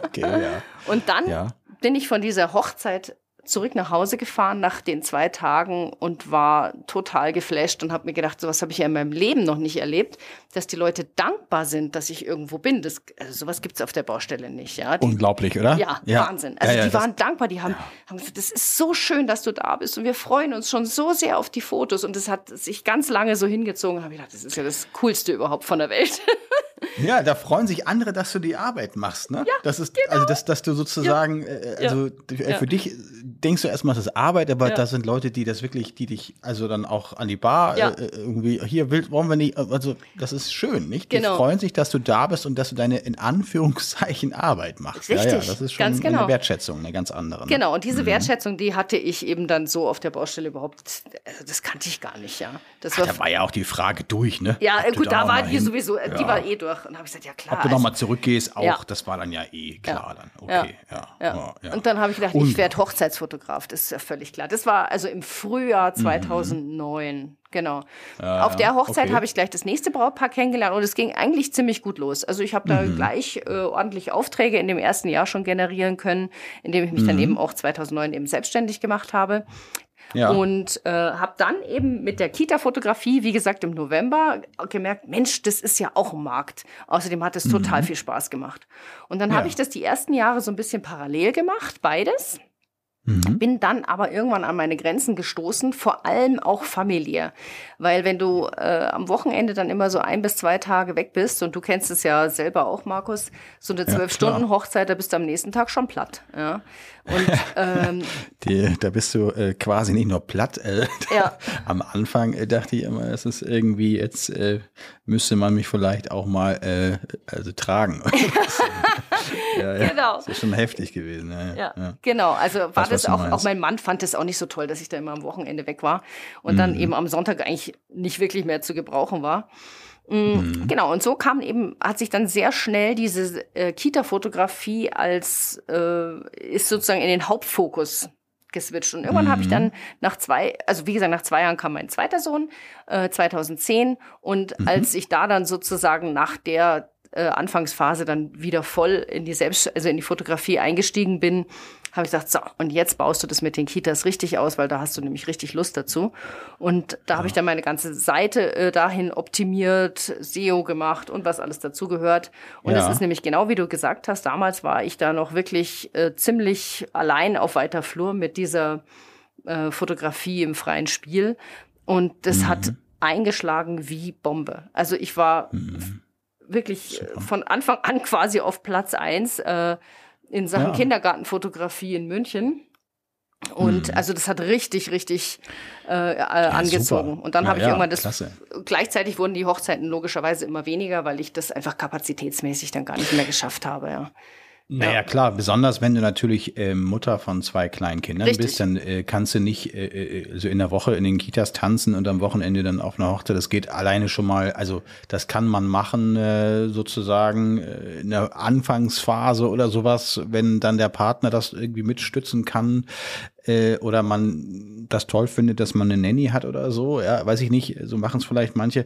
Okay, ja.
Und dann
Ja.
bin ich von dieser Hochzeit zurück nach Hause gefahren nach den zwei Tagen und war total geflasht und habe mir gedacht, sowas habe ich ja in meinem Leben noch nicht erlebt, dass die Leute dankbar sind, dass ich irgendwo bin. Das, also sowas gibt's auf der Baustelle nicht. Ja, die,
Unglaublich, oder?
ja, Wahnsinn. Also
Ja, ja,
die waren dankbar, die haben, haben gesagt, das ist so schön, dass du da bist und wir freuen uns schon so sehr auf die Fotos und das hat sich ganz lange so hingezogen. Habe ich gedacht, das ist ja das Coolste überhaupt von der Welt. *laughs*
Ja, da freuen sich andere, dass du die Arbeit machst, ne? Ja, das ist, also dass, dass du sozusagen, äh, also äh,
Ja.
für dich denkst du erstmal, das ist Arbeit, aber
Ja.
da sind Leute, die das wirklich, die dich also dann auch an die Bar
Ja.
äh, irgendwie, hier will, wollen wir nicht, also das ist schön, nicht? Die
Genau.
freuen sich, dass du da bist und dass du deine in Anführungszeichen Arbeit machst. Ja, ja,
Richtig,
das ist schon
genau.
eine Wertschätzung, eine ganz andere. Ne?
Genau, und diese Wertschätzung, die hatte ich eben dann so auf der Baustelle überhaupt, also das kannte ich gar nicht, ja. Das war,
Da war ja auch die Frage durch, ne?
ja,
du
gut, da war die sowieso, äh, die
Ja.
war eh durch. Und habe ich gesagt, ja klar.
Ob du
also-
nochmal zurückgehst, auch,
Ja.
das war dann ja eh klar dann.
Ja.
Okay, ja.
Ja. Und dann habe ich gedacht,
Und-
ich werde Hochzeitsfotograf. Das ist ja völlig klar. Das war also im Frühjahr 2009. Genau. Auf der Hochzeit
okay.
habe ich gleich das nächste Brautpaar kennengelernt und es ging eigentlich ziemlich gut los. Also ich habe da gleich äh, ordentlich Aufträge in dem ersten Jahr schon generieren können, indem ich mich dann eben auch 2009 eben selbstständig gemacht habe.
Ja.
Und äh, habe dann eben mit der Kita-Fotografie, wie gesagt, im November gemerkt, Mensch, das ist ja auch ein Markt. Außerdem hat es total viel Spaß gemacht. Und dann
Mhm. Ja.
habe ich das die ersten Jahre so ein bisschen parallel gemacht, beides. Mhm. Bin dann aber irgendwann an meine Grenzen gestoßen, vor allem auch familiär. Weil wenn du äh, am Wochenende dann immer so ein bis zwei Tage weg bist, und du kennst es ja selber auch, Markus, so eine Zwölf-Stunden-Hochzeit, da bist du am nächsten Tag schon platt. Ja. Und, *laughs*
ähm, Die, da bist du äh, quasi nicht nur platt. Äh, *laughs* ja. Am Anfang äh, dachte ich immer, es ist irgendwie, jetzt äh, müsste man mich vielleicht auch mal äh, also tragen. *laughs* ja, ja. Genau. Das ist schon heftig gewesen. Ja,
ja. Genau, also war das, das auch, auch mein Mann fand es auch nicht so toll, dass ich da immer am Wochenende weg war und mhm. dann eben am Sonntag eigentlich nicht wirklich mehr zu gebrauchen war. Mhm. mhm. Genau, und so kam eben, hat sich dann sehr schnell diese äh, Kita-Fotografie als, äh, ist sozusagen in den Hauptfokus geswitcht. Und irgendwann mhm. habe ich dann nach zwei, also wie gesagt, nach zwei Jahren kam mein zweiter Sohn, äh, 2010. Und mhm. als ich da dann sozusagen nach der äh, Anfangsphase dann wieder voll in die Selbst, also in die Fotografie eingestiegen bin, habe ich gesagt, so, und jetzt baust du das mit den Kitas richtig aus, weil da hast du nämlich richtig Lust dazu. Und da ja. habe ich dann meine ganze Seite äh, dahin optimiert, SEO gemacht und was alles dazu gehört. Und es ja. ist nämlich genau wie du gesagt hast, damals war ich da noch wirklich äh, ziemlich allein auf weiter Flur mit dieser äh, Fotografie im freien Spiel. Und das mhm. hat eingeschlagen wie Bombe. Also ich war mhm. Wirklich Super. von Anfang an quasi auf Platz eins. Äh, in Sachen ja. Kindergartenfotografie in München. Und mhm. also das hat richtig, richtig äh, äh, ja, angezogen. Super. Und dann ja, habe ich ja, irgendwann das. Klasse. Gleichzeitig wurden die Hochzeiten logischerweise immer weniger, weil ich das einfach kapazitätsmäßig dann gar nicht mehr geschafft habe. Ja.
Naja, ja. klar, besonders wenn du natürlich äh, Mutter von zwei kleinen Kindern Richtig. bist, dann äh, kannst du nicht äh, äh, so in der Woche in den Kitas tanzen und am Wochenende dann auf einer Hochzeit. Das geht alleine schon mal, also das kann man machen äh, sozusagen äh, in der Anfangsphase oder sowas, wenn dann der Partner das irgendwie mitstützen kann äh, oder man das toll findet, dass man eine Nanny hat oder so. Ja, weiß ich nicht. So machen es vielleicht manche.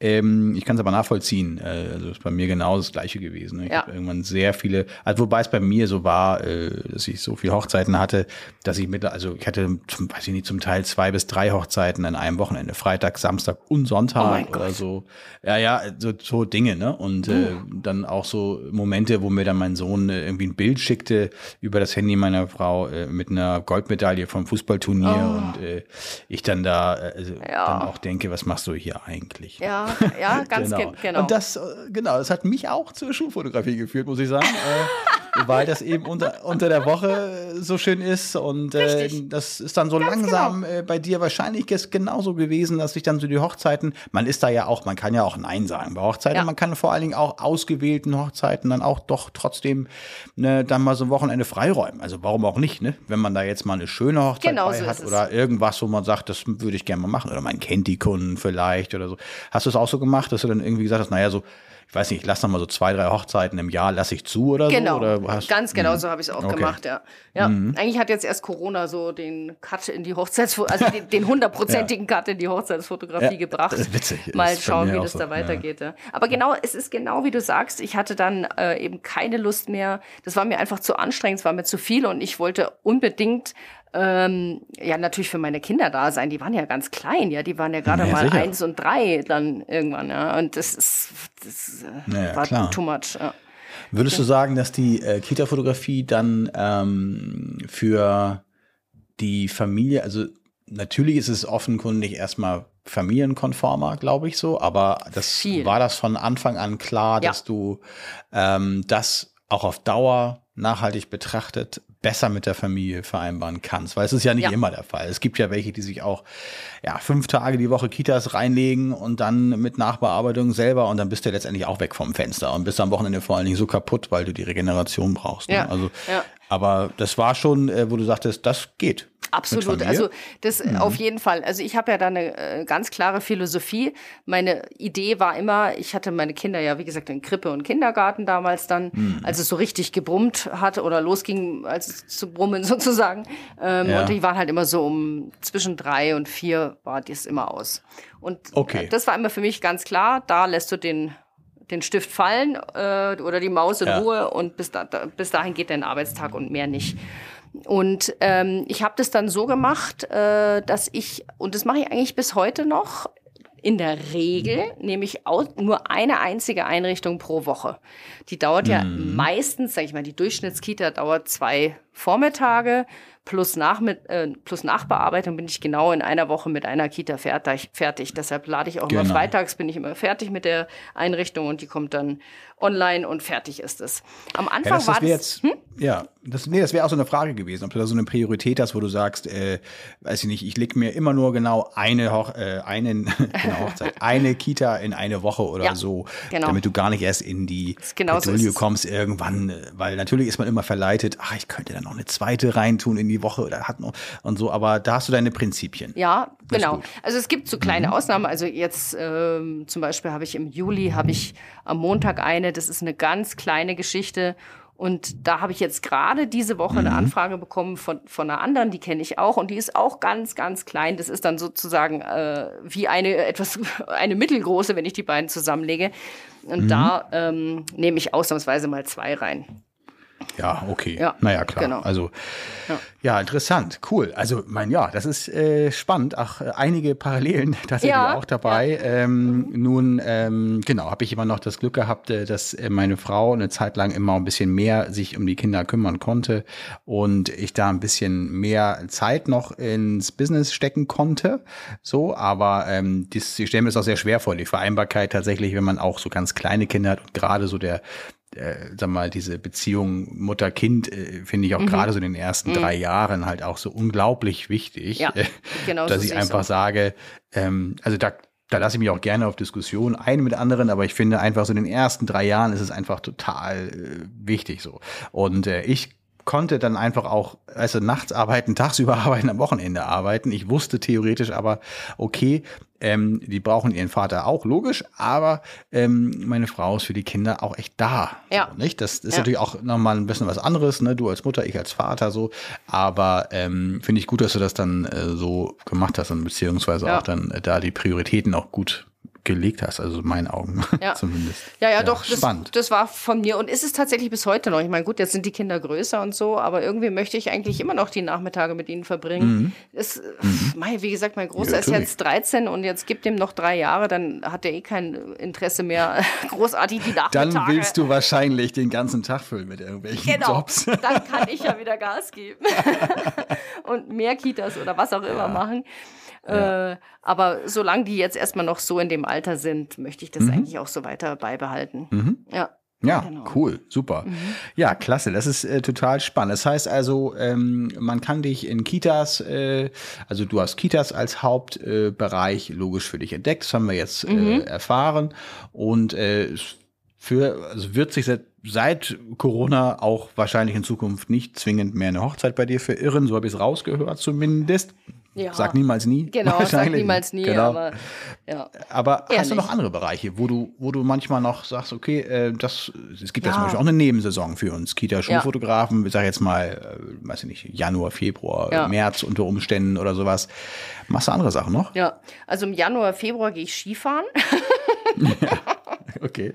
Ähm, ich kann es aber nachvollziehen. Äh, also ist bei mir genau das Gleiche gewesen. Ne? Ich ja. habe irgendwann sehr viele, also wobei es bei mir so war, äh, dass ich so viele Hochzeiten hatte, dass ich mit, also ich hatte, zum, weiß ich nicht, zum Teil zwei bis drei Hochzeiten an einem Wochenende, Freitag, Samstag und Sonntag oh oder so. Ja, ja, so, so Dinge, ne? Und uh. äh, dann auch so Momente, wo mir dann mein Sohn äh, irgendwie ein Bild schickte über das Handy meiner Frau äh, mit einer Goldmedaille vom Fußballturnier oh. und äh, ich dann da äh, also ja. dann auch denke, was machst du hier eigentlich?
Ja, ja, *laughs* ganz genau. genau.
Und das, äh, genau, das hat mich auch zur Schulfotografie geführt, muss ich sagen. äh, *laughs* weil das eben unter, unter der Woche so schön ist und äh, das ist dann so ganz langsam genau. äh, bei dir wahrscheinlich ist genauso gewesen, dass sich dann so die Hochzeiten, man ist da ja auch, man kann ja auch Nein sagen bei Hochzeiten, ja. man kann vor allen Dingen auch ausgewählten Hochzeiten dann auch doch trotzdem ne, dann mal so ein Wochenende freiräumen. Also warum auch nicht, ne? Wenn man da jetzt mal eine schöne Hochzeit genau so hat oder irgendwas, wo man sagt, das würde ich gerne mal machen oder man kennt die Kunden vielleicht oder so. Hast du es auch so gemacht, dass du dann irgendwie gesagt hast, naja, so ich weiß nicht, ich lasse mal so zwei, drei Hochzeiten im Jahr, lasse ich zu oder
genau.
so?
Genau, ganz genau mhm. so habe ich es auch okay. gemacht, ja. Ja, mhm. eigentlich hat jetzt erst Corona so den Cut in die Hochzeitsfotografie, also den hundertprozentigen *laughs* ja. Cut in die Hochzeitsfotografie ja, gebracht. Das ist witzig. Mal schauen, wie das so. da weitergeht. Ja. Aber genau, es ist genau wie du sagst, ich hatte dann äh, eben keine Lust mehr. Das war mir einfach zu anstrengend, es war mir zu viel und ich wollte unbedingt ähm, ja natürlich für meine Kinder da sein. Die waren ja ganz klein, ja, die waren ja gerade ja, mal sicher. eins und drei dann irgendwann, ja. Und das ist das naja, war klar. too much. Ja.
Würdest du sagen, dass die äh, Kita-Fotografie dann ähm, für die Familie, also natürlich ist es offenkundig erstmal familienkonformer, glaube ich so, aber das Viel. war das von Anfang an klar, ja. dass du ähm, das auch auf Dauer nachhaltig betrachtet besser mit der Familie vereinbaren kannst, weil es ist ja nicht ja. immer der Fall. Es gibt ja welche, die sich auch ja fünf Tage die Woche Kitas reinlegen und dann mit Nachbearbeitung selber und dann bist du letztendlich auch weg vom Fenster und bist am Wochenende vor allen Dingen so kaputt, weil du die Regeneration brauchst. Ne? Ja. Also, ja. Aber das war schon, äh, wo du sagtest, das geht.
Absolut, also das mhm. auf jeden Fall. Also ich habe ja da eine äh, ganz klare Philosophie. Meine Idee war immer, ich hatte meine Kinder ja, wie gesagt, in Krippe und Kindergarten damals dann, mhm. als es so richtig gebrummt hatte oder losging, als es zu brummen *laughs* sozusagen. Ähm, ja. Und die waren halt immer so um zwischen drei und vier war das immer aus. Und okay. das war immer für mich ganz klar, da lässt du den den Stift fallen äh, oder die Maus in ja. Ruhe und bis, da, bis dahin geht dein Arbeitstag und mehr nicht. Und ähm, ich habe das dann so gemacht, äh, dass ich, und das mache ich eigentlich bis heute noch, in der Regel nehme ich nur eine einzige Einrichtung pro Woche. Die dauert ja mhm. meistens, sage ich mal, die Durchschnittskita dauert zwei Vormittage plus, Nachmit äh, plus Nachbearbeitung bin ich genau in einer Woche mit einer Kita fertig. fertig. Deshalb lade ich auch genau. immer freitags, bin ich immer fertig mit der Einrichtung und die kommt dann online und fertig ist es. Am Anfang ja, das, war
das, jetzt, hm? ja, das, nee, das wäre auch so eine Frage gewesen, ob du da so eine Priorität hast, wo du sagst, äh, weiß ich nicht, ich leg mir immer nur genau eine Hoch, äh, einen, *laughs* genau, Hochzeit, eine Kita in eine Woche oder ja, so, genau. damit du gar nicht erst in die genau so kommst irgendwann, äh, weil natürlich ist man immer verleitet, ach, ich könnte da noch eine zweite reintun in die Woche oder hat noch und so, aber da hast du deine Prinzipien.
Ja, genau. Also es gibt so kleine mhm. Ausnahmen, also jetzt ähm, zum Beispiel habe ich im Juli, habe ich am Montag eine, das ist eine ganz kleine Geschichte. Und da habe ich jetzt gerade diese Woche eine mhm. Anfrage bekommen von, von einer anderen, die kenne ich auch und die ist auch ganz, ganz klein. Das ist dann sozusagen äh, wie eine *laughs* etwas, eine mittelgroße, wenn ich die beiden zusammenlege. Und mhm. da ähm, nehme ich ausnahmsweise mal zwei rein.
Ja, okay. Ja, naja, klar. Genau. Also, ja. ja. interessant, cool. Also, mein, ja, das ist äh, spannend. Ach, äh, einige Parallelen *laughs* tatsächlich ja, auch dabei. Ja. Ähm, nun, ähm, genau, habe ich immer noch das Glück gehabt, äh, dass äh, meine Frau eine Zeit lang immer ein bisschen mehr sich um die Kinder kümmern konnte und ich da ein bisschen mehr Zeit noch ins Business stecken konnte. So, aber ähm, dies, ich stelle mir das auch sehr schwer vor, die Vereinbarkeit tatsächlich, wenn man auch so ganz kleine Kinder hat und gerade so der äh, sag mal, diese Beziehung Mutter-Kind äh, finde ich auch mhm. gerade so in den ersten mhm. drei Jahren halt auch so unglaublich wichtig, ja, *laughs* äh, genau dass so ich einfach so. sage, ähm, also da, da lasse ich mich auch gerne auf Diskussionen ein mit anderen, aber ich finde einfach so in den ersten drei Jahren ist es einfach total äh, wichtig so. Und äh, ich konnte dann einfach auch, also nachts arbeiten, tagsüber *laughs* arbeiten, am Wochenende arbeiten. Ich wusste theoretisch aber, okay, ähm, die brauchen ihren Vater auch, logisch, aber ähm, meine Frau ist für die Kinder auch echt da. Ja. So, nicht? Das ist ja. natürlich auch nochmal ein bisschen was anderes, ne? Du als Mutter, ich als Vater so. Aber ähm, finde ich gut, dass du das dann äh, so gemacht hast und beziehungsweise ja. auch dann äh, da die Prioritäten auch gut gelegt hast, also in meinen Augen *laughs*
ja.
zumindest.
Ja, ja, ja doch, spannend. Das, das, war von mir und ist es tatsächlich bis heute noch. Ich meine, gut, jetzt sind die Kinder größer und so, aber irgendwie möchte ich eigentlich immer noch die Nachmittage mit ihnen verbringen. Mhm. Es, mhm. Mei, wie gesagt, mein Großer ja, ist jetzt 13 und jetzt gibt ihm noch drei Jahre, dann hat er eh kein Interesse mehr, *laughs* großartig die Nachmittage.
Dann willst du wahrscheinlich den ganzen Tag füllen mit irgendwelchen genau, Jobs.
dann kann ich ja wieder Gas geben *laughs* und mehr Kitas oder was auch immer machen. Ja. Äh, aber solange die jetzt erstmal noch so in dem Alter sind, möchte ich das mhm. eigentlich auch so weiter beibehalten.
Mhm. Ja. Ja, genau. cool, super. Mhm. Ja, klasse, das ist äh, total spannend. Das heißt also, ähm, man kann dich in Kitas, äh, also du hast Kitas als Hauptbereich äh, logisch für dich entdeckt, das haben wir jetzt äh, mhm. erfahren. Und äh, für, also wird sich seit, seit Corona auch wahrscheinlich in Zukunft nicht zwingend mehr eine Hochzeit bei dir verirren, so habe ich es rausgehört zumindest. Ja. Sag niemals nie.
Genau, sag niemals nie, genau. aber
ja. Aber hast du noch andere Bereiche, wo du, wo du manchmal noch sagst, okay, äh, das, es gibt ja. zum Beispiel auch eine Nebensaison für uns, Kita-Schulfotografen, ich sag jetzt mal, äh, weiß ich nicht, Januar, Februar, ja. März unter Umständen oder sowas. Machst du andere Sachen noch?
Ja, also im Januar, Februar gehe ich Skifahren.
ja. *laughs* *laughs* *laughs* Okay.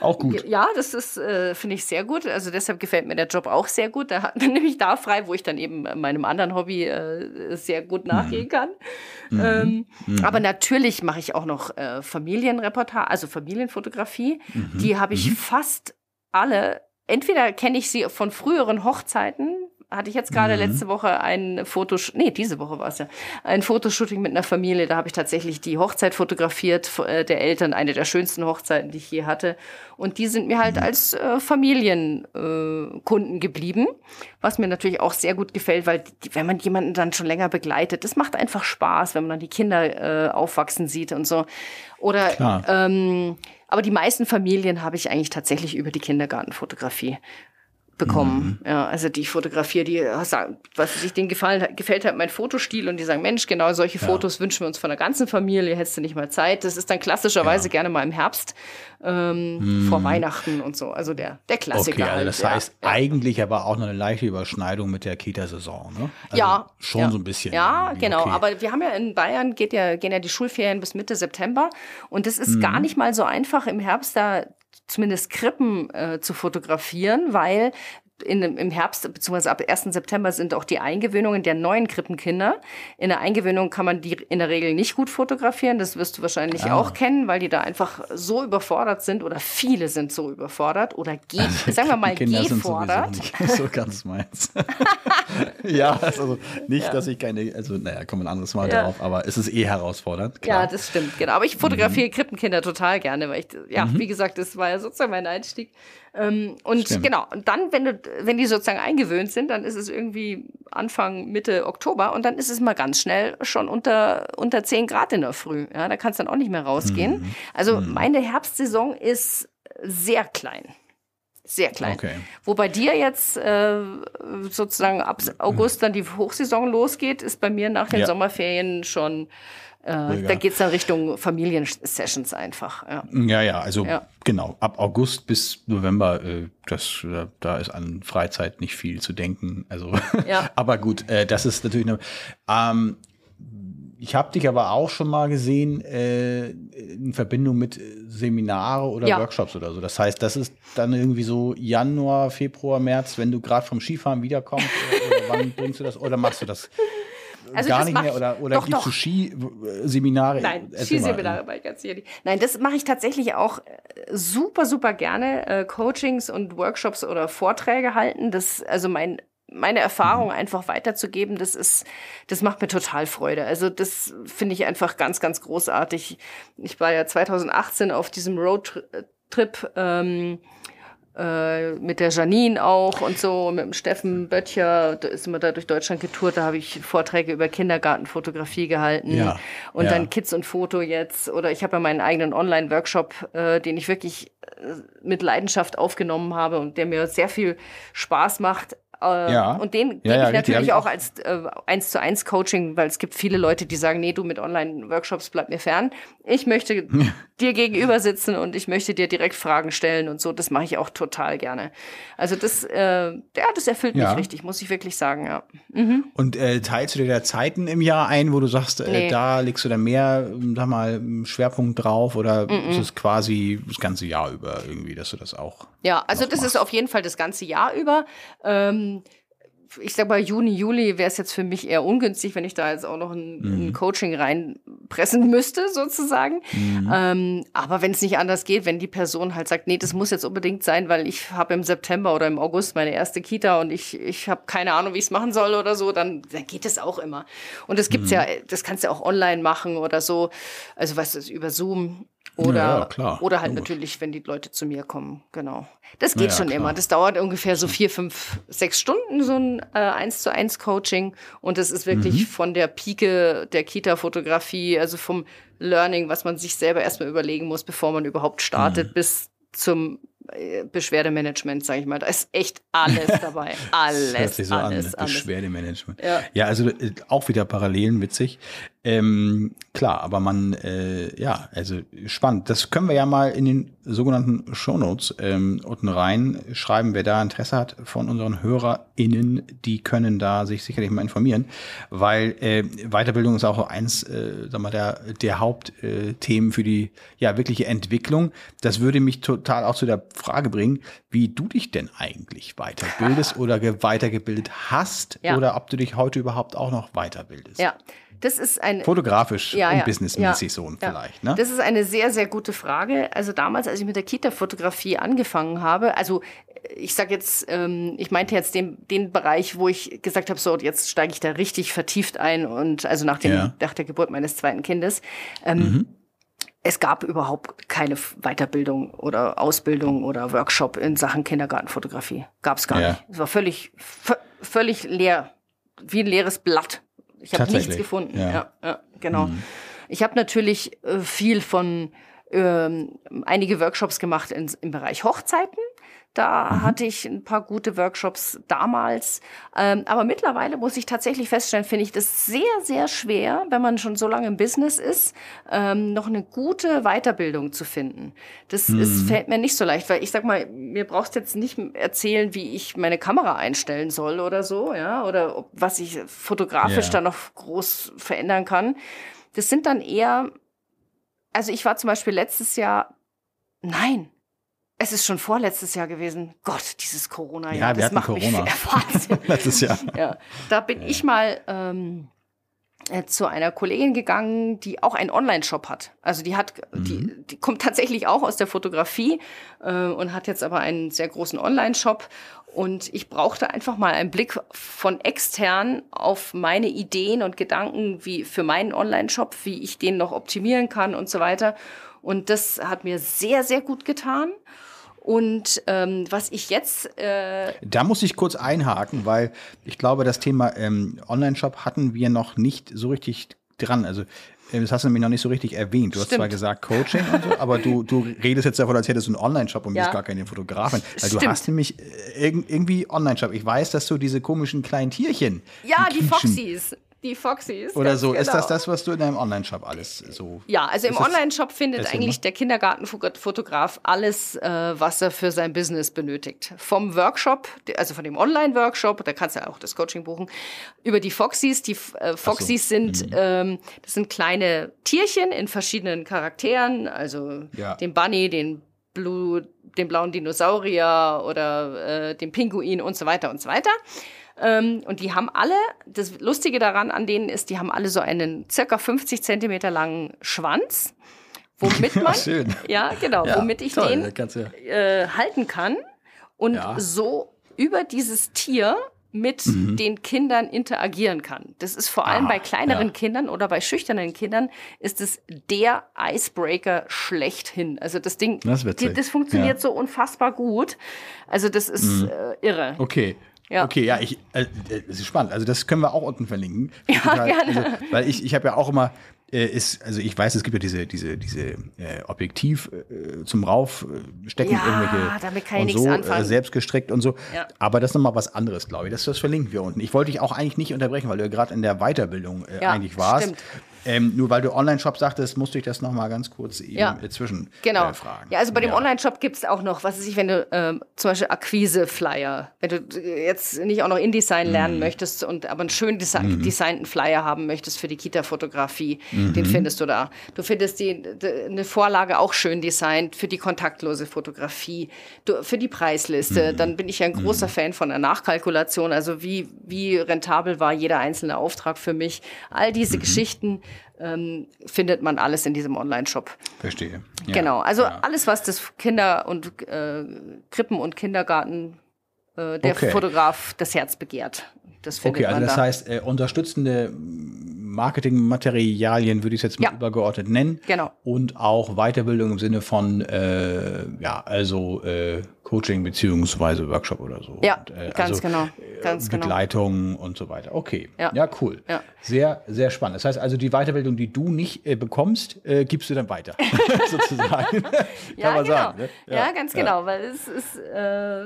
Auch gut.
Ja, das ist, äh, finde ich sehr gut. Also deshalb gefällt mir der Job auch sehr gut. Da dann nehme ich da frei, wo ich dann eben meinem anderen Hobby äh, sehr gut mhm. nachgehen kann. Mhm. Ähm, mhm. Aber natürlich mache ich auch noch äh, Familienreportage, also Familienfotografie. Mhm. Die habe ich mhm. fast alle. Entweder kenne ich sie von früheren Hochzeiten, hatte ich jetzt gerade mhm. letzte Woche ein Fotos, nee, diese Woche war es ja, ein Fotoshooting mit einer Familie. Da habe ich tatsächlich die Hochzeit fotografiert äh, der Eltern, eine der schönsten Hochzeiten, die ich je hatte. Und die sind mir halt mhm. als äh, Familienkunden äh, geblieben, was mir natürlich auch sehr gut gefällt, weil die, wenn man jemanden dann schon länger begleitet, das macht einfach Spaß, wenn man dann die Kinder äh, aufwachsen sieht und so. Oder ähm, aber die meisten Familien habe ich eigentlich tatsächlich über die Kindergartenfotografie bekommen. Mhm. Ja, also die fotografiere, die was sich denen gefallen gefällt hat mein Fotostil und die sagen, Mensch, genau solche ja. Fotos wünschen wir uns von der ganzen Familie, hättest du nicht mal Zeit. Das ist dann klassischerweise ja. gerne mal im Herbst ähm, mhm. vor Weihnachten und so. Also der, der Klassiker.
Okay, also halt, das halt, heißt ja. eigentlich aber auch noch eine leichte Überschneidung mit der Kita-Saison, ne? Also
ja.
Schon so ein bisschen.
Ja, genau. Okay. Aber wir haben ja in Bayern geht ja, gehen ja die Schulferien bis Mitte September und es ist mhm. gar nicht mal so einfach im Herbst da zumindest Krippen äh, zu fotografieren, weil in, im Herbst beziehungsweise ab 1. September sind auch die Eingewöhnungen der neuen Krippenkinder. In der Eingewöhnung kann man die in der Regel nicht gut fotografieren. Das wirst du wahrscheinlich ah. auch kennen, weil die da einfach so überfordert sind oder viele sind so überfordert oder *laughs* ge also, sagen wir mal gefordert. *laughs*
So ganz meins. *laughs* ja, also nicht, ja. dass ich keine, also naja, kommen ein anderes Mal ja. drauf, aber es ist eh herausfordernd.
Klar. Ja, das stimmt, genau. Aber ich fotografiere mhm. Krippenkinder total gerne, weil ich, ja, mhm. wie gesagt, das war ja sozusagen mein Einstieg. Ähm, und Stimmt. genau, und dann, wenn du, wenn die sozusagen eingewöhnt sind, dann ist es irgendwie Anfang, Mitte Oktober und dann ist es mal ganz schnell schon unter, unter 10 Grad in der Früh. Ja, da kannst du dann auch nicht mehr rausgehen. Mhm. Also mhm. meine Herbstsaison ist sehr klein. Sehr klein. Okay. Wo bei dir jetzt äh, sozusagen ab August dann die Hochsaison losgeht, ist bei mir nach den ja. Sommerferien schon äh, da geht es dann Richtung Familiensessions einfach. Ja,
ja, ja also ja. genau, ab August bis November, äh, das, äh, da ist an Freizeit nicht viel zu denken. Also, *laughs* ja. aber gut, äh, das ist natürlich eine. Ähm, ich habe dich aber auch schon mal gesehen äh, in Verbindung mit Seminare oder ja. Workshops oder so. Das heißt, das ist dann irgendwie so Januar, Februar, März, wenn du gerade vom Skifahren wiederkommst. oder, oder wann bringst du das oder machst du das also gar nicht mehr oder, oder gibt es Skiseminare?
Nein, Skiseminare war ich ganz ehrlich. Nein, das mache ich tatsächlich auch äh, super, super gerne. Äh, Coachings und Workshops oder Vorträge halten. Das, also mein meine Erfahrung mhm. einfach weiterzugeben, das ist, das macht mir total Freude. Also das finde ich einfach ganz, ganz großartig. Ich war ja 2018 auf diesem Roadtrip ähm, äh, mit der Janine auch und so, mit dem Steffen Böttcher, da ist immer da durch Deutschland getourt, da habe ich Vorträge über Kindergartenfotografie gehalten. Ja, und ja. dann Kids und Foto jetzt. Oder ich habe ja meinen eigenen Online-Workshop, äh, den ich wirklich äh, mit Leidenschaft aufgenommen habe und der mir sehr viel Spaß macht, äh, ja. Und den gebe ja, ich natürlich auch als äh, eins zu eins Coaching, weil es gibt viele Leute, die sagen, nee, du mit Online-Workshops bleib mir fern. Ich möchte *laughs* dir gegenüber sitzen und ich möchte dir direkt Fragen stellen und so. Das mache ich auch total gerne. Also das, äh, ja, das erfüllt mich richtig, muss ich wirklich sagen, ja.
Mhm. Und äh, teilst du dir da Zeiten im Jahr ein, wo du sagst, äh, nee. da legst du da mehr, sag mal, Schwerpunkt drauf oder mhm. ist es quasi das ganze Jahr über irgendwie, dass du das auch
ja, also das machst. ist auf jeden Fall das ganze Jahr über. Ähm, ich sag mal, Juni, Juli wäre es jetzt für mich eher ungünstig, wenn ich da jetzt auch noch ein, mhm. ein Coaching reinpressen *laughs* müsste, sozusagen. Mhm. Ähm, aber wenn es nicht anders geht, wenn die Person halt sagt, nee, das muss jetzt unbedingt sein, weil ich habe im September oder im August meine erste Kita und ich, ich habe keine Ahnung, wie ich es machen soll oder so, dann, dann geht es auch immer. Und das gibt's mhm. ja, das kannst du ja auch online machen oder so. Also was ist über Zoom oder, ja, oder halt logisch. natürlich, wenn die Leute zu mir kommen, genau. Das geht ja, schon klar. immer. Das dauert ungefähr so vier, fünf, sechs Stunden, so ein äh, eins zu eins Coaching. Und das ist wirklich mhm. von der Pike der Kita-Fotografie, also vom Learning, was man sich selber erstmal überlegen muss, bevor man überhaupt startet, mhm. bis zum äh, Beschwerdemanagement, sage ich mal. Da ist echt alles *laughs* dabei. Alles. das hört sich so alles,
an, Beschwerdemanagement. Ja. ja, also äh, auch wieder Parallelen witzig. Ähm, klar, aber man, äh, ja, also spannend. Das können wir ja mal in den sogenannten Shownotes ähm, unten rein schreiben, wer da Interesse hat von unseren HörerInnen, die können da sich sicherlich mal informieren, weil äh, Weiterbildung ist auch eins, äh, sag mal, der, der Hauptthemen für die ja wirkliche Entwicklung. Das würde mich total auch zu der Frage bringen, wie du dich denn eigentlich weiterbildest *laughs* oder weitergebildet hast ja. oder ob du dich heute überhaupt auch noch weiterbildest.
Ja, das ist ein
fotografisch ja, und ja, businessmäßig ja, so vielleicht. Ne?
Das ist eine sehr sehr gute Frage. Also damals, als ich mit der Kita-Fotografie angefangen habe, also ich sage jetzt, ähm, ich meinte jetzt den, den Bereich, wo ich gesagt habe, so jetzt steige ich da richtig vertieft ein und also nach, dem, nach der Geburt meines zweiten Kindes. Ähm, mhm. Es gab überhaupt keine Weiterbildung oder Ausbildung oder Workshop in Sachen Kindergartenfotografie. Gab es gar nicht. Es war völlig, völlig leer, wie ein leeres Blatt. Ich habe nichts gefunden. Ja, ja, ja genau. Mhm. Ich habe natürlich äh, viel von ähm, einige Workshops gemacht in, im Bereich Hochzeiten. Da mhm. hatte ich ein paar gute Workshops damals. Ähm, aber mittlerweile muss ich tatsächlich feststellen, finde ich das sehr, sehr schwer, wenn man schon so lange im Business ist, ähm, noch eine gute Weiterbildung zu finden. Das mhm. ist, fällt mir nicht so leicht, weil ich sag mal, mir brauchst jetzt nicht erzählen, wie ich meine Kamera einstellen soll oder so, ja, oder ob, was ich fotografisch ja. da noch groß verändern kann. Das sind dann eher, also ich war zum Beispiel letztes Jahr, nein, Es ist schon vorletztes Jahr gewesen. Gott, dieses Corona-Jahr.
Ja, wir
das
hatten
macht
Corona. *laughs* Letztes Jahr.
ja. Da bin ich mal ähm, äh, zu einer Kollegin gegangen, die auch einen Online-Shop hat. Also die hat, die, die kommt tatsächlich auch aus der Fotografie äh, und hat jetzt aber einen sehr großen Online-Shop. Und ich brauchte einfach mal einen Blick von extern auf meine Ideen und Gedanken wie für meinen Online-Shop, wie ich den noch optimieren kann und so weiter. Und das hat mir sehr, sehr gut getan. Und ähm, was ich jetzt äh,
Da muss ich kurz einhaken, weil ich glaube, das Thema ähm, Online-Shop hatten wir noch nicht so richtig dran. Also äh, das hast du nämlich noch nicht so richtig erwähnt. Du hast
Stimmt.
zwar gesagt Coaching und so, aber du, du redest jetzt davon, als hättest du einen Online-Shop und
Ja.
bist gar keine Fotografin. Weil du
Stimmt.
hast nämlich äh, irg irgendwie Online-Shop. Ich weiß, dass du diese komischen kleinen Tierchen.
ja, die
quietschen
Foxys. Die Foxys.
Oder so. Ist das
genau.
das, was du in deinem Online-Shop alles so.
Ja, also im Online-Shop findet eigentlich
mal.
der Kindergartenfotograf alles, äh, was er für sein Business benötigt. Vom Workshop, also von dem Online-Workshop, da kannst du ja auch das Coaching buchen, über die Foxys. Die äh, Foxys sind,
Mhm.
ähm, das sind kleine Tierchen in verschiedenen Charakteren, also
Ja.
den Bunny, den Blue, den blauen Dinosaurier oder äh, den Pinguin und so weiter und so weiter. Ähm, und die haben alle, das Lustige daran an denen ist, die haben alle so einen circa 50 Zentimeter langen Schwanz, womit *laughs* man,
schön.
ja genau,
Ja,
womit ich
toll,
den
ja-
äh, halten kann und
Ja.
so über dieses Tier mit den Kindern interagieren kann. Das ist vor allem
Mhm. Ah,
bei kleineren
ja.
Kindern oder bei schüchternen Kindern ist es der Icebreaker schlechthin. Also das Ding,
Das
das funktioniert
Ja. Mhm.
so unfassbar gut. Also das ist äh, irre.
Okay.
Ja.
Okay, ja, ich, äh, äh, das ist spannend. Also das können wir auch unten verlinken. *laughs*
Ja, gerne.
Also, weil ich, ich habe ja auch immer, äh, ist, also ich weiß, es gibt ja diese, diese, diese äh, Objektiv äh, zum Raufstecken,
Ja,
irgendwelche
damit kann
und so,
anfangen.
Äh, selbst gestrickt und so.
Ja.
Aber das ist nochmal was anderes, glaube ich. Das, das verlinken wir unten. Ich wollte dich auch eigentlich nicht unterbrechen, weil du ja gerade in der Weiterbildung äh,
Ja,
eigentlich warst.
stimmt.
Ähm, nur weil du Online-Shop sagtest, musste ich das nochmal ganz kurz eben
Ja.
äh, zwischen
Genau.
äh, fragen.
Ja, also bei dem Online-Shop gibt es auch noch, was weiß ich, wenn du ähm, zum Beispiel Akquise-Flyer, wenn du äh, jetzt nicht auch noch InDesign
Mhm.
lernen möchtest und aber einen schön desi designten Flyer haben möchtest für die Kita-Fotografie,
Mhm.
den findest du da. Du findest die, die, eine Vorlage auch schön designt für die kontaktlose Fotografie, du, für die Preisliste.
Mhm.
Dann bin ich ja ein großer Fan von der Nachkalkulation, also wie, wie rentabel war jeder einzelne Auftrag für mich. All
Mhm.
diese Geschichten ähm, findet man alles in diesem Online-Shop.
Verstehe. Ja.
Genau, also
Ja.
alles, was das Kinder- und äh, Krippen- und Kindergarten äh, der
Okay.
Fotograf das Herz begehrt. Das
Okay, also das
da.
heißt, äh, unterstützende Marketingmaterialien würde ich es jetzt mal
Ja.
übergeordnet nennen.
Genau.
Und auch Weiterbildung im Sinne von, äh, ja, also äh, Coaching beziehungsweise Workshop oder so.
Ja,
und, äh,
ganz
also,
genau,
äh,
ganz genau.
Begleitung und so weiter. Okay, ja,
Ja.
cool.
Ja.
Sehr, sehr spannend. Das heißt also, die Weiterbildung, die du nicht äh, bekommst, äh, gibst du dann weiter, *laughs* *laughs* sozusagen.
ja, genau.
sagen. Ne?
Ja, ganz genau, weil es ist, äh,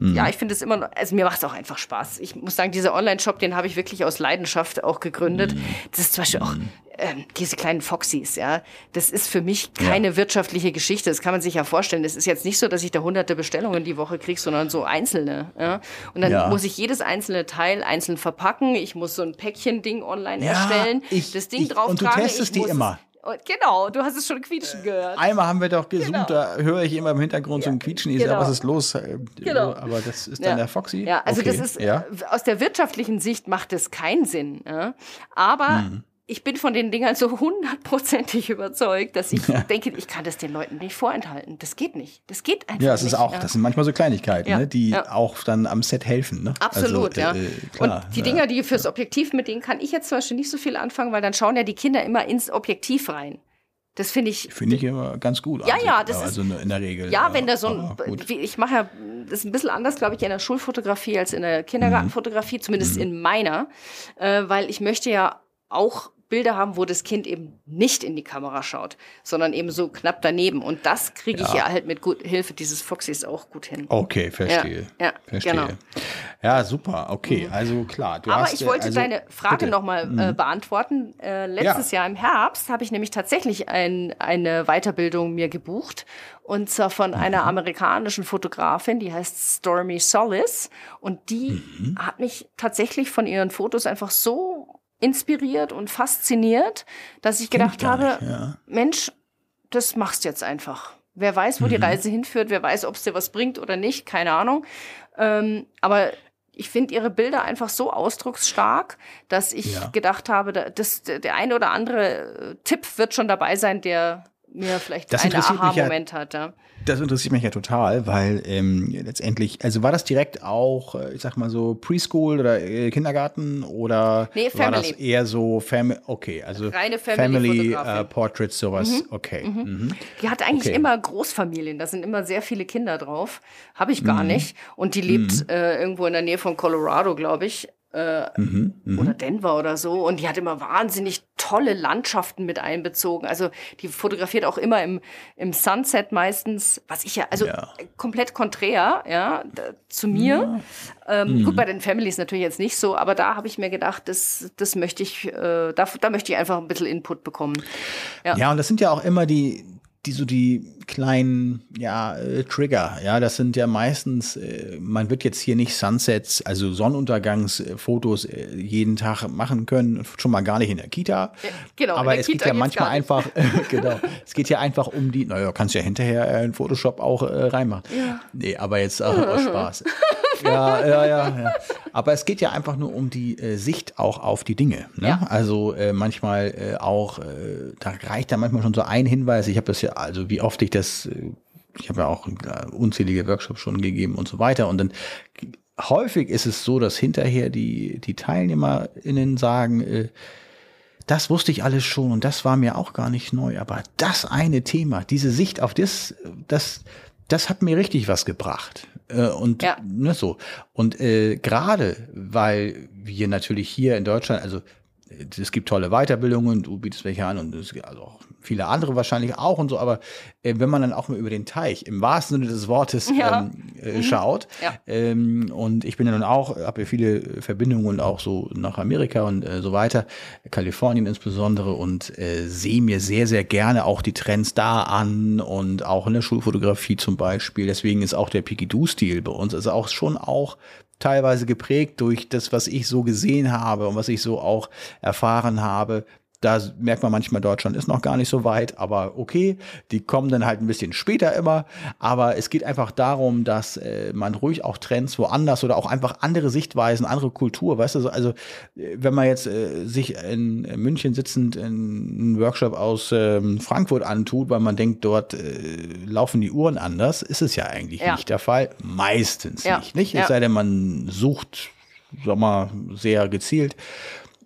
Mhm.
ja, ich finde es immer, noch, also mir macht es auch einfach Spaß. Ich muss sagen, dieser Online-Shop, den habe ich wirklich aus Leidenschaft auch gegründet.
Mhm.
Das ist zum Beispiel auch ähm, diese kleinen Foxys, ja. Das ist für mich keine wirtschaftliche Geschichte. Das kann man sich ja vorstellen. Das ist jetzt nicht so, dass ich da hunderte Bestellungen die Woche kriege, sondern so einzelne. Ja? Und dann
Ja.
muss ich jedes einzelne Teil einzeln verpacken. Ich muss so ein Päckchen-Ding online
Ja,
erstellen,
ich-
das Ding
ich-
drauf
und du testest die immer.
Und genau, du hast es schon quietschen gehört.
Einmal haben wir doch gesucht,
Genau.
da höre ich immer im Hintergrund so ein Quietschen. Ich
genau.
sage, was ist los? Äh,
Genau.
Aber das ist dann
Ja.
der Foxy.
Ja, also
okay.
das ist
Ja.
äh, aus der wirtschaftlichen Sicht macht es keinen Sinn. Ja? Aber
Mhm.
Ich bin von den Dingern so hundertprozentig *laughs* überzeugt, dass ich denke, ich kann das den Leuten nicht vorenthalten. Das geht nicht. Das geht einfach
Ja, es
nicht.
ist auch,
ja.
das sind manchmal so Kleinigkeiten,
Ja,
ne, die
ja.
auch dann am Set helfen. Ne?
Absolut,
also,
ja.
äh, klar,
und die
ja.
Dinger, die fürs Objektiv, mit denen kann ich jetzt zum Beispiel nicht so viel anfangen, weil dann schauen ja die Kinder immer ins Objektiv rein. Das finde ich.
Finde ich immer ganz gut.
Ja, ja, das
also
ist-
in der Regel.
Ja, wenn da so ein, ich mache ja, das ist ein bisschen anders, glaube ich, in der Schulfotografie als in der Kindergartenfotografie, zumindest
Mhm.
in meiner, äh, weil ich möchte ja auch Bilder haben, wo das Kind eben nicht in die Kamera schaut, sondern eben so knapp daneben. Und das kriege ich
Ja.
ja halt mit gut, Hilfe dieses Foxys auch gut hin.
Okay, verstehe.
Ja, ja,
verstehe.
genau.
Ja, super. Okay, also klar.
Aber
hast,
ich wollte
also,
deine Frage.
Mhm.
nochmal äh, beantworten. Äh, letztes Jahr im Herbst habe ich nämlich tatsächlich ein, eine Weiterbildung mir gebucht. Und zwar von
Mhm.
einer amerikanischen Fotografin, die heißt Stormy Solis. Und die
Mhm.
hat mich tatsächlich von ihren Fotos einfach so inspiriert und fasziniert, dass ich gedacht habe,
nicht, ja.
Mensch, das machst du jetzt einfach. Wer weiß, wo mhm. die Reise hinführt, wer weiß, ob es dir was bringt oder nicht, keine Ahnung. Ähm, aber ich finde ihre Bilder einfach so ausdrucksstark, dass ich ja. gedacht habe, dass der eine oder andere Tipp wird schon dabei sein, der mir vielleicht das einen Aha-Moment ja, hat. Ja.
Das interessiert mich ja total, weil ähm, letztendlich, also war das direkt auch, äh, ich sag mal so Preschool oder äh, Kindergarten oder nee, war das eher so Family? Okay, also
reine Family, Family
uh, Portraits, sowas. Mhm. Okay. Mhm.
Mhm. Die hat eigentlich okay. immer Großfamilien, da sind immer sehr viele Kinder drauf. Habe ich gar mhm. nicht. Und die lebt mhm. äh, irgendwo in der Nähe von Colorado, glaube ich. Äh, mhm, mh. oder Denver oder so. Und die hat immer wahnsinnig tolle Landschaften mit einbezogen. Also die fotografiert auch immer im, im Sunset meistens, was ich ja, also ja. komplett konträr, ja, da, zu mir. Ja. Ähm, mhm. Gut, bei den Families natürlich jetzt nicht so, aber da habe ich mir gedacht, das, das möchte ich, äh, da, da möchte ich einfach ein bisschen Input bekommen.
Ja. ja, und das sind ja auch immer die, die so die kleinen ja äh, Trigger ja das sind ja meistens äh, man wird jetzt hier nicht Sunsets also Sonnenuntergangsfotos äh, jeden Tag machen können schon mal gar nicht in der Kita genau aber es Kita geht ja manchmal einfach *laughs* *laughs* genau es geht ja einfach um die naja kannst ja hinterher in Photoshop auch äh, reinmachen ja. nee aber jetzt auch, auch Spaß ja, ja, ja, ja. Aber es geht ja einfach nur um die äh, Sicht auch auf die Dinge. Ne? Ja. Also äh, manchmal äh, auch, äh, da reicht ja manchmal schon so ein Hinweis. Ich habe das ja, also wie oft ich das, äh, ich habe ja auch äh, unzählige Workshops schon gegeben und so weiter. Und dann häufig ist es so, dass hinterher die, die TeilnehmerInnen sagen, äh, das wusste ich alles schon und das war mir auch gar nicht neu. Aber das eine Thema, diese Sicht auf das, das, das hat mir richtig was gebracht. Äh, und ja. ne, so. Und äh, gerade weil wir natürlich hier in Deutschland, also es gibt tolle Weiterbildungen, du bietest welche an und es gibt also auch viele andere wahrscheinlich auch und so, aber äh, wenn man dann auch mal über den Teich im wahrsten Sinne des Wortes ja. ähm, äh, mhm. schaut ja. ähm, und ich bin ja nun auch, habe ja viele Verbindungen und auch so nach Amerika und äh, so weiter, Kalifornien insbesondere und äh, sehe mir sehr, sehr gerne auch die Trends da an und auch in der Schulfotografie zum Beispiel. Deswegen ist auch der Piggy-Do-Stil bei uns, also auch schon auch teilweise geprägt durch das, was ich so gesehen habe und was ich so auch erfahren habe. Da merkt man manchmal, Deutschland ist noch gar nicht so weit, aber okay, die kommen dann halt ein bisschen später immer. Aber es geht einfach darum, dass äh, man ruhig auch Trends woanders oder auch einfach andere Sichtweisen, andere Kultur, weißt du, also äh, wenn man jetzt äh, sich in München sitzend einen Workshop aus ähm, Frankfurt antut, weil man denkt, dort äh, laufen die Uhren anders, ist es ja eigentlich ja. nicht der Fall. Meistens ja. nicht, nicht? Ja. Es sei denn, man sucht, sag mal, sehr gezielt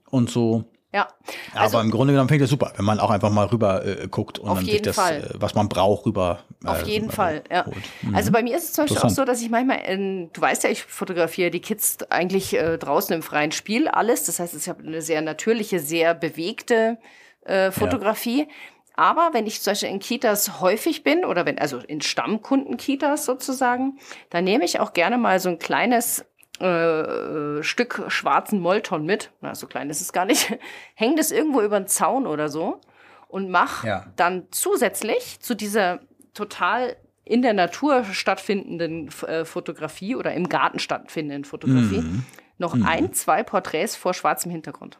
und so.
Ja.
Also, Aber im Grunde genommen fängt das super, wenn man auch einfach mal rüber äh, guckt und dann sich das, Fall. Äh, was man braucht, rüber.
Äh, auf jeden rüber Fall, ja. Mhm. Also bei mir ist es zum Beispiel auch so, dass ich manchmal, in, du weißt ja, ich fotografiere die Kids eigentlich äh, draußen im freien Spiel, alles. Das heißt, ich habe eine sehr natürliche, sehr bewegte äh, Fotografie. Ja. Aber wenn ich zum Beispiel in Kitas häufig bin oder wenn, also in Stammkunden-Kitas sozusagen, dann nehme ich auch gerne mal so ein kleines äh, Stück schwarzen Molton mit, na, so klein ist es gar nicht, *laughs* hänge das irgendwo über den Zaun oder so und mach ja. dann zusätzlich zu dieser total in der Natur stattfindenden äh, Fotografie oder im Garten stattfindenden Fotografie mhm. noch mhm. ein, zwei Porträts vor schwarzem Hintergrund.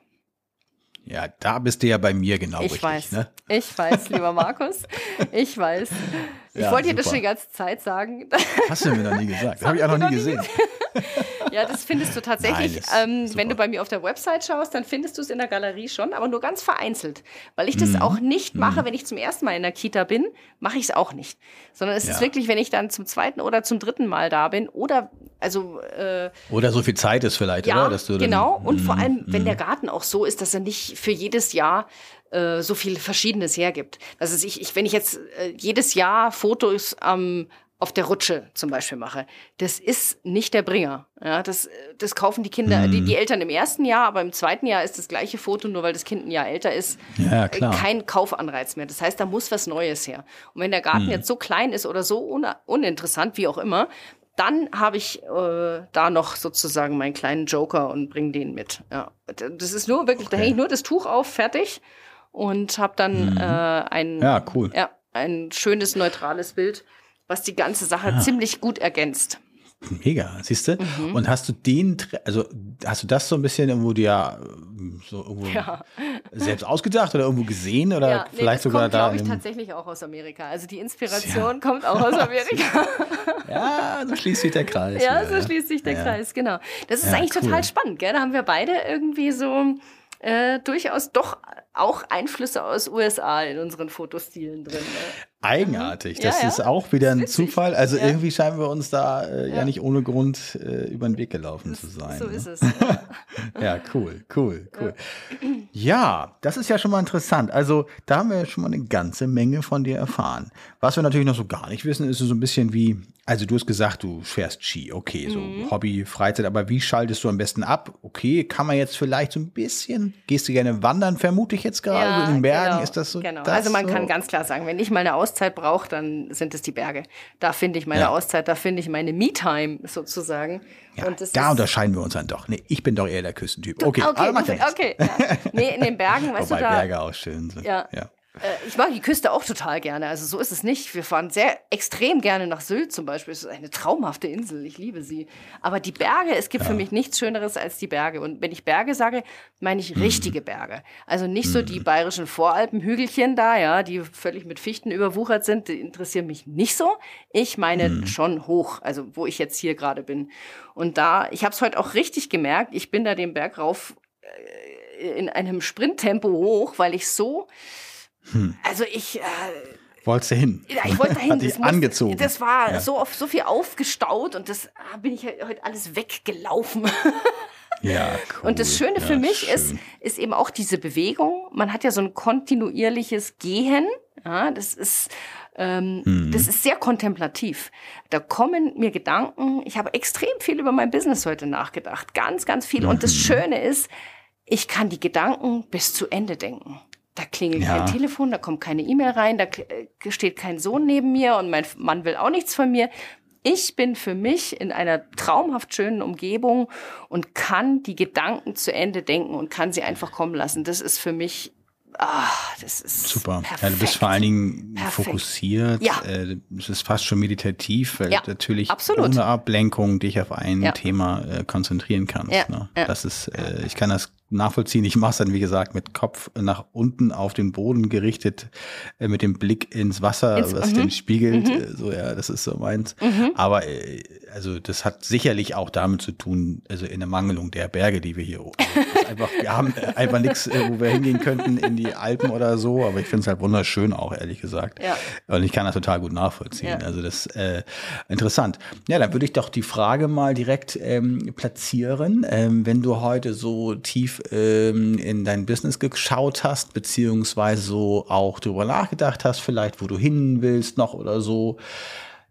Ja, da bist du ja bei mir genau
ich
richtig.
Weiß.
Ne?
Ich weiß, lieber Markus. Ich weiß. *laughs* Ich ja, wollte dir das schon die ganze Zeit sagen.
Hast du mir noch nie gesagt. *laughs* Das habe ich auch noch nie gesehen.
Ja, das findest du tatsächlich. Nein, ähm, wenn du bei mir auf der Website schaust, dann findest du es in der Galerie schon, aber nur ganz vereinzelt. Weil ich das mhm. auch nicht mache, mhm. wenn ich zum ersten Mal in der Kita bin, mache ich es auch nicht. Sondern es ja. ist wirklich, wenn ich dann zum zweiten oder zum dritten Mal da bin oder also äh,
oder so viel Zeit ist vielleicht,
ja,
oder?
Dass du dann, genau. Und vor mhm. allem, wenn der Garten auch so ist, dass er nicht für jedes Jahr äh, so viel Verschiedenes hergibt. Also ich, ich wenn ich jetzt äh, jedes Jahr Fotos am auf der Rutsche zum Beispiel mache, das ist nicht der Bringer. Ja, das, das kaufen die Kinder, mhm. die, die Eltern im ersten Jahr, aber im zweiten Jahr ist das gleiche Foto, nur weil das Kind ein Jahr älter ist,
ja, klar.
kein Kaufanreiz mehr. Das heißt, da muss was Neues her. Und wenn der Garten mhm. jetzt so klein ist oder so un uninteressant, wie auch immer, dann habe ich äh, da noch sozusagen meinen kleinen Joker und bringe den mit. Ja, das ist nur wirklich, okay. da hänge ich nur das Tuch auf, fertig und habe dann mhm. äh, ein,
ja, cool.
ja, ein schönes neutrales Bild was die ganze Sache ja. ziemlich gut ergänzt.
Mega, siehst du? Mhm. Und hast du den, also hast du das so ein bisschen irgendwo dir so irgendwo ja. selbst ausgedacht oder irgendwo gesehen oder ja, nee, vielleicht sogar kommt, da?
ich tatsächlich auch aus Amerika. Also die Inspiration ja. kommt auch aus Amerika. *laughs*
ja, so schließt sich der Kreis.
Ja, wieder. so schließt sich der Kreis, genau. Das ist eigentlich cool. total spannend, gell? Da haben wir beide irgendwie so äh, durchaus doch auch Einflüsse aus USA in unseren Fotostilen drin. Ne?
Eigenartig, das ja, ja. ist auch wieder ein Zufall. Also ja. irgendwie scheinen wir uns da äh, ja. nicht ohne Grund äh, über den Weg gelaufen zu sein.
So ne? ist es. *laughs*
ja, cool, cool, cool. Ja. das ist ja schon mal interessant. Also da haben wir schon mal eine ganze Menge von dir erfahren. Was wir natürlich noch so gar nicht wissen, ist so ein bisschen wie, also du hast gesagt, du fährst Ski, okay, so mhm. Hobby, Freizeit, aber wie schaltest du am besten ab? Okay, kann man jetzt vielleicht so ein bisschen, gehst du gerne wandern, vermute ich jetzt gerade, so in den Bergen,
genau,
ist das so?
Genau,
das
also man
so?
kann ganz klar sagen, wenn ich mal eine Auszeit brauche, dann sind es die Berge. Da finde ich meine ja. Auszeit, da finde ich meine Me-Time sozusagen.
Ja, da unterscheiden wir uns dann doch. Nee, ich bin doch eher der Küstentyp. Okay,
okay, aber okay, ja. Nee, in den Bergen, *laughs* weißt
Wobei
du, da,
Berge auch schön sind.
ja. ja. Äh, ich mag die Küste auch total gerne. Also so ist es nicht. Wir fahren sehr extrem gerne nach Sylt zum Beispiel. Es ist eine traumhafte Insel. Ich liebe sie. Aber die Berge, es gibt ja. für mich nichts Schöneres als die Berge. Und wenn ich Berge sage, meine ich mhm. richtige Berge. Also nicht so die mhm. bayerischen Voralpenhügelchen da, ja, die völlig mit Fichten überwuchert sind. Die interessieren mich nicht so. Ich meine mhm. schon hoch, also wo ich jetzt hier gerade bin. Und da, ich habe es heute auch richtig gemerkt. Ich bin da den Berg rauf äh, in einem Sprinttempo hoch, weil ich so hm. Also ich. Äh,
Wolltest du hin?
Ja, ich wollte *laughs* dahin.
Hat das, angezogen.
das war ja. so oft so viel aufgestaut und das ah, bin ich heute alles weggelaufen. *laughs*
Ja, cool. *laughs*
Und das Schöne ja, für mich ist, ist eben auch diese Bewegung. Man hat ja so ein kontinuierliches Gehen. Ja, das ist, ähm, mhm. das ist sehr kontemplativ. Da kommen mir Gedanken. Ich habe extrem viel über mein Business heute nachgedacht. Ganz, ganz viel. Mhm. Und das mhm. Schöne ist, ich kann die Gedanken bis zu Ende denken. Da klingelt ja. kein Telefon, da kommt keine E-Mail rein, da äh, steht kein Sohn neben mir und mein Mann will auch nichts von mir. Ich bin für mich in einer traumhaft schönen Umgebung und kann die Gedanken zu Ende denken und kann sie einfach kommen lassen. Das ist für mich Ah, das ist
super. Ja, du bist vor allen Dingen perfekt. fokussiert. Ja. Äh, es ist fast schon meditativ, weil ja, natürlich absolut. ohne Ablenkung dich auf ein ja. Thema äh, konzentrieren kannst. Ja. Ne? Das ist, äh, ich kann das nachvollziehen. Ich mache es dann, wie gesagt, mit Kopf nach unten auf den Boden gerichtet, äh, mit dem Blick ins Wasser, ins, was -hmm. den spiegelt. -hmm. Äh, so, ja, das ist so meins. -hmm. Aber äh, also das hat sicherlich auch damit zu tun, also in der Mangelung der Berge, die wir hier also einfach, wir haben einfach nichts, äh, wo wir hingehen könnten in die Alpen oder so, aber ich finde es halt wunderschön auch, ehrlich gesagt. Ja. Und ich kann das total gut nachvollziehen. Ja. Also das äh, interessant. Ja, dann würde ich doch die Frage mal direkt ähm, platzieren. Ähm, wenn du heute so tief ähm, in dein Business geschaut hast, beziehungsweise so auch darüber nachgedacht hast, vielleicht wo du hin willst noch oder so.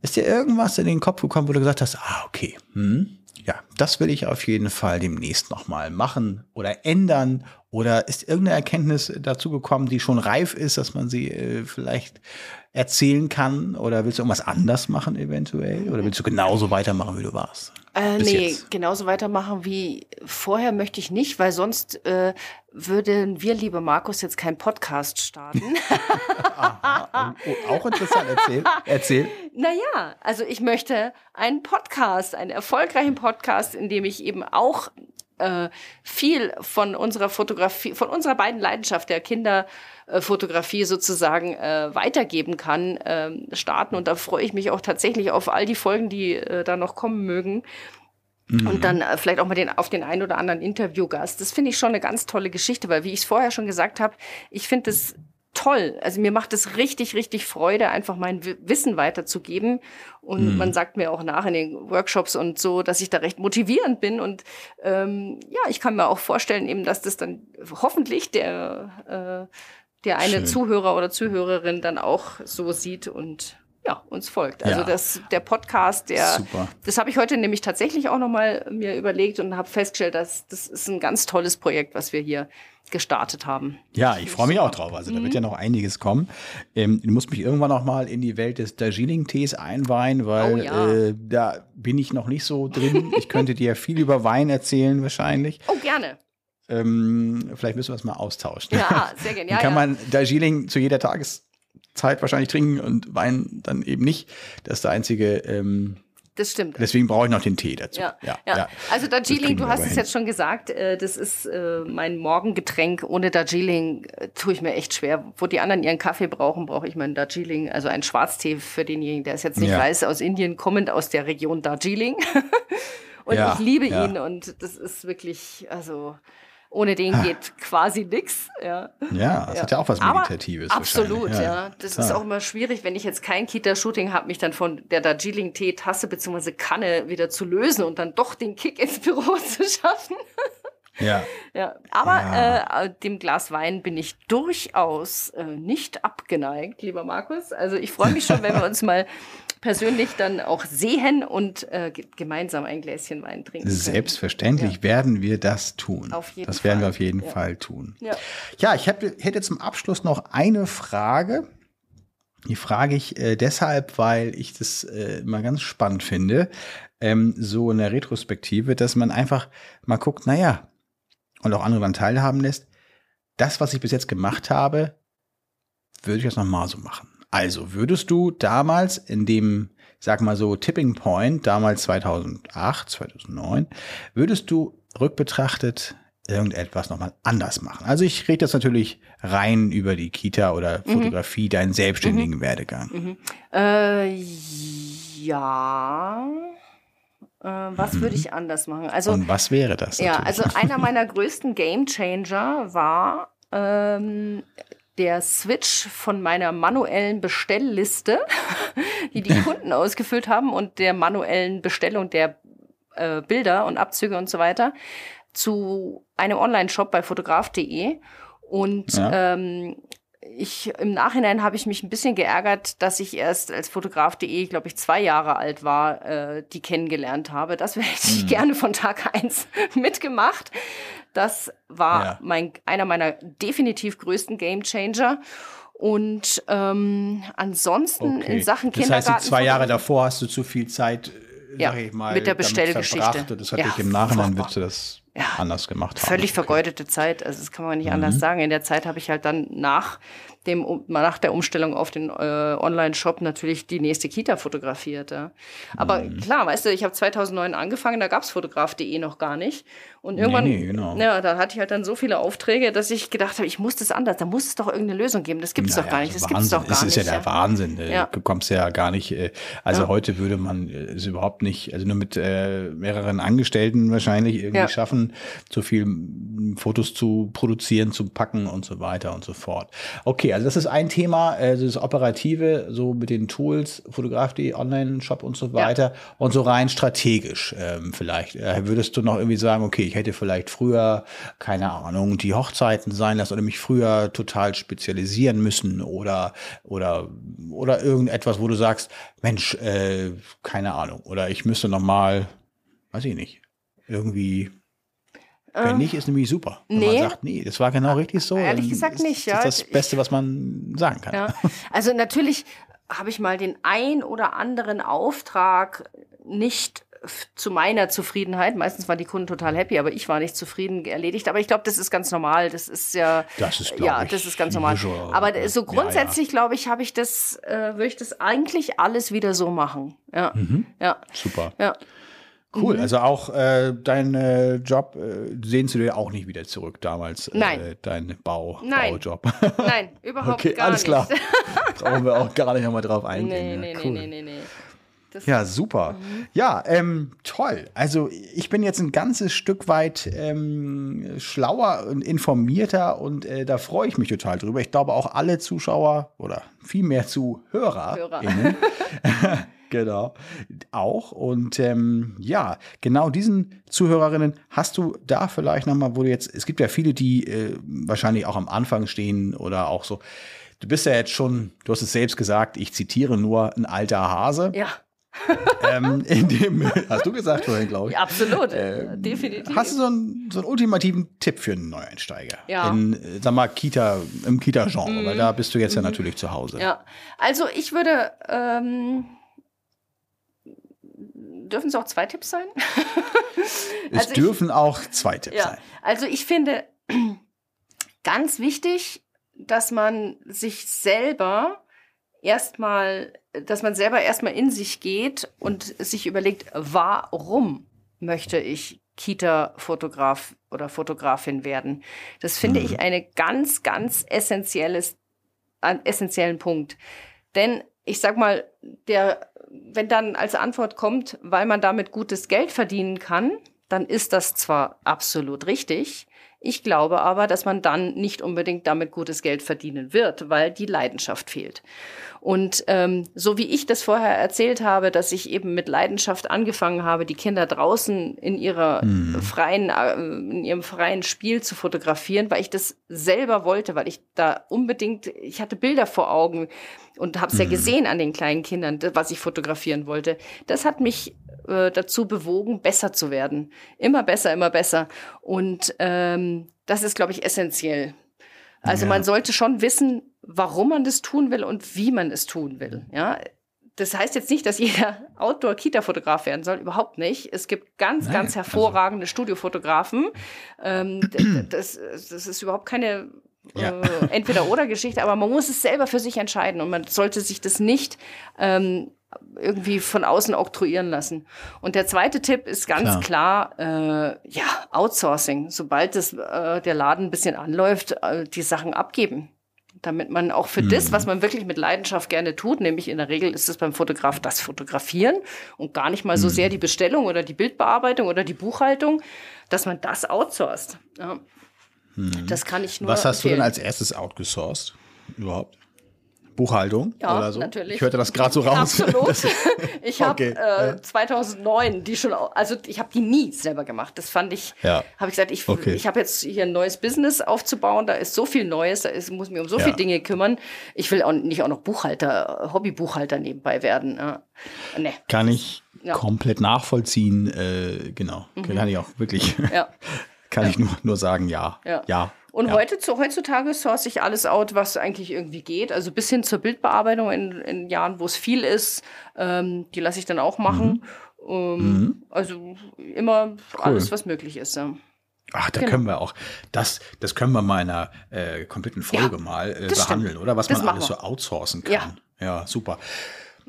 Ist dir irgendwas in den Kopf gekommen, wo du gesagt hast, ah, okay, hm, ja, das will ich auf jeden Fall demnächst nochmal machen oder ändern? Oder ist irgendeine Erkenntnis dazu gekommen, die schon reif ist, dass man sie äh, vielleicht erzählen kann? Oder willst du irgendwas anders machen eventuell? Oder willst du genauso weitermachen, wie du warst?
Äh, nee, jetzt? genauso weitermachen wie vorher möchte ich nicht, weil sonst äh, würden wir, liebe Markus, jetzt keinen Podcast starten. *laughs* *laughs*
Aha, oh, auch interessant, erzähl. erzähl.
Naja, also ich möchte einen Podcast, einen erfolgreichen Podcast, in dem ich eben auch äh, viel von unserer Fotografie, von unserer beiden Leidenschaft der Kinderfotografie sozusagen äh, weitergeben kann, äh, starten. Und da freue ich mich auch tatsächlich auf all die Folgen, die äh, da noch kommen mögen. Mhm. Und dann äh, vielleicht auch mal den, auf den einen oder anderen Interviewgast. Das finde ich schon eine ganz tolle Geschichte, weil wie ich es vorher schon gesagt habe, ich finde es toll. Also mir macht es richtig, richtig Freude, einfach mein Wissen weiterzugeben. Und mhm. man sagt mir auch nach in den Workshops und so, dass ich da recht motivierend bin. Und ähm, ja, ich kann mir auch vorstellen, eben, dass das dann hoffentlich der, äh, der eine Schön. Zuhörer oder Zuhörerin dann auch so sieht und ja, uns folgt. Also ja. das, der Podcast, der, Super. das habe ich heute nämlich tatsächlich auch nochmal mir überlegt und habe festgestellt, dass das ist ein ganz tolles Projekt, was wir hier gestartet haben.
Ja, ich freue mich auch drauf. Also mhm. da wird ja noch einiges kommen. Ähm, du musst mich irgendwann noch mal in die Welt des Darjeeling-Tees einweihen, weil oh, ja. äh, da bin ich noch nicht so drin. ich könnte dir viel über Wein erzählen wahrscheinlich.
Oh, gerne.
Ähm, vielleicht müssen wir es mal austauschen.
Ja, *laughs* sehr gerne. Ja,
kann man Darjeeling zu jeder Tageszeit wahrscheinlich trinken und Wein dann eben nicht. Das ist der einzige ähm,
Das stimmt.
Deswegen brauche ich noch den Tee dazu.
Ja, ja. ja. Also Darjeeling, du hast es
hin.
jetzt schon gesagt, äh, das ist äh, mein Morgengetränk. Ohne Darjeeling äh, tue ich mir echt schwer. Wo die anderen ihren Kaffee brauchen, brauche ich meinen Darjeeling, also einen Schwarztee für denjenigen, der es jetzt nicht
Ja.
weiß, aus Indien kommend aus der Region Darjeeling. *laughs* und ich liebe ihn und das ist wirklich, also ohne den geht quasi nix. Ja.
Ja, das hat ja auch was
Aber
Meditatives.
Absolut,
wahrscheinlich.
ja. Das
total.
ist auch immer schwierig, wenn ich jetzt kein Kita-Shooting habe, mich dann von der Darjeeling-Tee-Tasse bzw. Kanne wieder zu lösen und dann doch den Kick ins Büro *laughs* zu schaffen.
Ja.
Ja, aber
Ja.
Äh, dem Glas Wein bin ich durchaus äh, nicht abgeneigt, lieber Markus. Also ich freue mich schon, wenn wir *laughs* uns mal persönlich dann auch sehen und äh, ge- gemeinsam ein Gläschen Wein trinken. können.
Selbstverständlich werden wir das tun.
Auf jeden
das werden wir
Fall.
auf jeden
Ja.
Fall tun.
Ja.
Ja, ich hab, hätte zum Abschluss noch eine Frage. Die frage ich äh, deshalb, weil ich das äh, immer ganz spannend finde, ähm, so in der Retrospektive, dass man einfach mal guckt, naja, und auch andere dann teilhaben lässt. Das, was ich bis jetzt gemacht habe, würde ich das nochmal so machen. Also würdest du damals in dem, sag mal so, Tipping Point, damals 2008, 2009, würdest du rückbetrachtet irgendetwas nochmal anders machen? Also ich rede jetzt natürlich rein über die Kita oder Fotografie, deinen selbstständigen Werdegang.
Äh, ja. Äh, was würde ich anders machen? Also
Und was wäre das?
Ja,
natürlich?
also einer *laughs* meiner größten Gamechanger war ähm, der Switch von meiner manuellen Bestellliste, *laughs* die die *laughs* Kunden ausgefüllt haben und der manuellen Bestellung der äh, Bilder und Abzüge und so weiter zu einem Online-Shop bei fotograf.de. Und
Ja.
ähm, ich im Nachhinein habe ich mich ein bisschen geärgert, dass ich erst als Fotograf.de, glaube ich, zwei Jahre alt war, äh, die kennengelernt habe. Das hätte
Mhm.
ich gerne von Tag eins *laughs* mitgemacht. Das war
Ja.
mein, einer meiner definitiv größten Gamechanger. Und ähm, ansonsten in Sachen
das
Kindergarten.
heißt, die zwei Jahre davor hast du zu viel Zeit, äh,
Ja,
sag ich mal,
mit der Bestellgeschichte.
das hat
Ja,
dich im Nachhinein würdest du das
Ja.
anders gemacht haben.
Völlig
Okay.
vergeudete Zeit. Also das kann man nicht
Mhm.
anders sagen. In der Zeit habe ich halt dann nach dem nach der Umstellung auf den äh, Online-Shop natürlich die nächste Kita fotografiert. Ja. Aber
Mhm.
klar, weißt du, ich habe 2009 angefangen, da gab's fotograf.de noch gar nicht. Und irgendwann,
nee, genau.
ja, da hatte ich halt dann so viele Aufträge, dass ich gedacht habe, ich muss das anders. Da muss es doch irgendeine Lösung geben. Das gibt's doch
Naja,
gar nicht. Das gibt's doch gar
Es ist
nicht.
ja der Wahnsinn. äh,
Ja.
Du kommst ja gar nicht, äh, also heute würde man äh, es überhaupt nicht, also nur mit äh, mehreren Angestellten wahrscheinlich irgendwie schaffen, so viel Fotos zu produzieren, zu packen und so weiter und so fort. Okay, also das ist ein Thema, äh, das Operative, so mit den Tools, Fotograf.de, Online-Shop und so weiter und so rein strategisch ähm, vielleicht. Äh, würdest du noch irgendwie sagen, okay, ich hätte vielleicht früher, keine Ahnung, die Hochzeiten sein lassen oder mich früher total spezialisieren müssen oder, oder, oder irgendetwas, wo du sagst, Mensch, äh, keine Ahnung, oder ich müsste noch mal, weiß ich nicht, irgendwie wenn nicht, ist nämlich super. Wenn
Äh, nee.
man sagt, nee, das war genau richtig so.
Ehrlich gesagt
ist,
nicht,
Das
ja.
ist das Beste, was man sagen kann.
Ja. *laughs* Also natürlich habe ich mal den ein oder anderen Auftrag nicht zu meiner Zufriedenheit, meistens waren die Kunden total happy, aber ich war nicht zufrieden erledigt. Aber ich glaube, das ist ganz normal. Das ist ja,
Das ist,
ja, das ist ganz normal. Aber so
Ja,
grundsätzlich, glaube ich, habe ich das, äh, würde ich das eigentlich alles wieder so machen. Ja,
Mhm.
ja,
Super.
ja.
Cool.
Mhm.
Also auch äh, dein äh, Job äh, sehnst du dir auch nicht wieder zurück damals. Äh,
Nein.
Dein Bau,
Nein.
Baujob. *laughs*
Nein, überhaupt
okay,
gar
alles
nicht.
klar. *laughs* Brauchen wir auch gar nicht nochmal drauf eingehen.
Nee,
Ja,
nee, nee,
cool.
nee, nee, nee. Das
Ja, super. Ja, ähm, toll. Also ich bin jetzt ein ganzes Stück weit ähm, schlauer und informierter und äh, da freue ich mich total drüber. Ich glaube auch alle Zuschauer oder vielmehr Zuhörer.
Hörer. *laughs*
genau. Auch. Und ähm, ja, genau diesen Zuhörerinnen hast du da vielleicht nochmal, wo du jetzt, es gibt ja viele, die äh, wahrscheinlich auch am Anfang stehen oder auch so. Du bist ja jetzt schon, du hast es selbst gesagt, ich zitiere nur ein alter Hase
ja,
ähm, in dem, hast du gesagt vorhin, glaube ich.
ja, absolut.
Ähm,
Definitiv.
Hast du so einen, so einen ultimativen Tipp für einen Neueinsteiger?
Ja.
In, äh, sag mal, Kita, im Kita-Genre, weil da bist du jetzt ja natürlich zu Hause.
Ja, also ich würde, ähm, dürfen es auch zwei Tipps sein? *laughs*
es
also ich-
dürfen auch zwei Tipps
Ja,
sein.
also ich finde *clears throat* ganz wichtig, dass man sich selber erstmal, dass man selber erstmal in sich geht und sich überlegt, warum möchte ich Kita-Fotograf oder Fotografin werden. Das finde mhm. ich eine ganz, ganz essentielles, einen essentiellen Punkt. Denn ich sag mal, der, wenn dann als Antwort kommt, weil man damit gutes Geld verdienen kann, dann ist das zwar absolut richtig, ich glaube aber, dass man dann nicht unbedingt damit gutes Geld verdienen wird, weil die Leidenschaft fehlt. Und ähm, so wie ich das vorher erzählt habe, dass ich eben mit Leidenschaft angefangen habe, die Kinder draußen in ihrer mhm. freien, äh, in ihrem freien Spiel zu fotografieren, weil ich das selber wollte, weil ich da unbedingt, ich hatte Bilder vor Augen und habe es mhm. ja gesehen an den kleinen Kindern, was ich fotografieren wollte. Das hat mich äh, dazu bewogen, besser zu werden, immer besser, immer besser. Und ähm, das ist, glaube ich, essentiell. Also ja. man sollte schon wissen, warum man das tun will und wie man es tun will. Ja, das heißt jetzt nicht, dass jeder *laughs* Outdoor-Kita-Fotograf werden soll, überhaupt nicht. Es gibt ganz, Nein, ganz also hervorragende also. Studiofotografen. Ähm, das, das ist überhaupt keine ja. äh, Entweder-oder-Geschichte, aber man muss es selber für sich entscheiden und man sollte sich das nicht ähm, irgendwie von außen oktroyieren lassen. Und der zweite Tipp ist ganz klar, klar äh, ja, Outsourcing. Sobald das, äh, der Laden ein bisschen anläuft, äh, die Sachen abgeben. Damit man auch für mhm. das, was man wirklich mit Leidenschaft gerne tut, nämlich in der Regel ist es beim Fotograf das Fotografieren und gar nicht mal so mhm. sehr die Bestellung oder die Bildbearbeitung oder die Buchhaltung, dass man das outsourced. Ja. Mhm. Das kann ich nur.
Was hast empfehlen. du denn als erstes outgesourced überhaupt? Buchhaltung
ja,
oder so?
natürlich.
Ich hörte das gerade so raus. *laughs*
Absolut. *laughs* ich habe okay. äh, 2009 die schon, also ich habe die nie selber gemacht. Das fand ich, ja. habe ich gesagt, ich, okay. ich habe jetzt hier ein neues Business aufzubauen. Da ist so viel Neues, da ist, muss mich um so ja. viele Dinge kümmern. Ich will auch nicht auch noch Buchhalter, Hobbybuchhalter nebenbei werden. Ja.
Nee. Kann ich komplett nachvollziehen. Äh, genau, mhm. kann ich auch wirklich. Ja. *laughs* kann ich nur, nur sagen, ja. Ja.
Und ja. heute, zu, heutzutage source ich alles out, was eigentlich irgendwie geht. Also bis hin zur Bildbearbeitung in, in Jahren, wo es viel ist, ähm, die lasse ich dann auch machen. Mhm. Ähm, mhm. Also immer cool. alles, was möglich ist. Ja.
Ach, da genau. können wir auch, das, das können wir mal in einer äh, kompletten Folge ja, mal äh, behandeln, stimmt. oder? Was das man alles so outsourcen kann. Ja, ja super.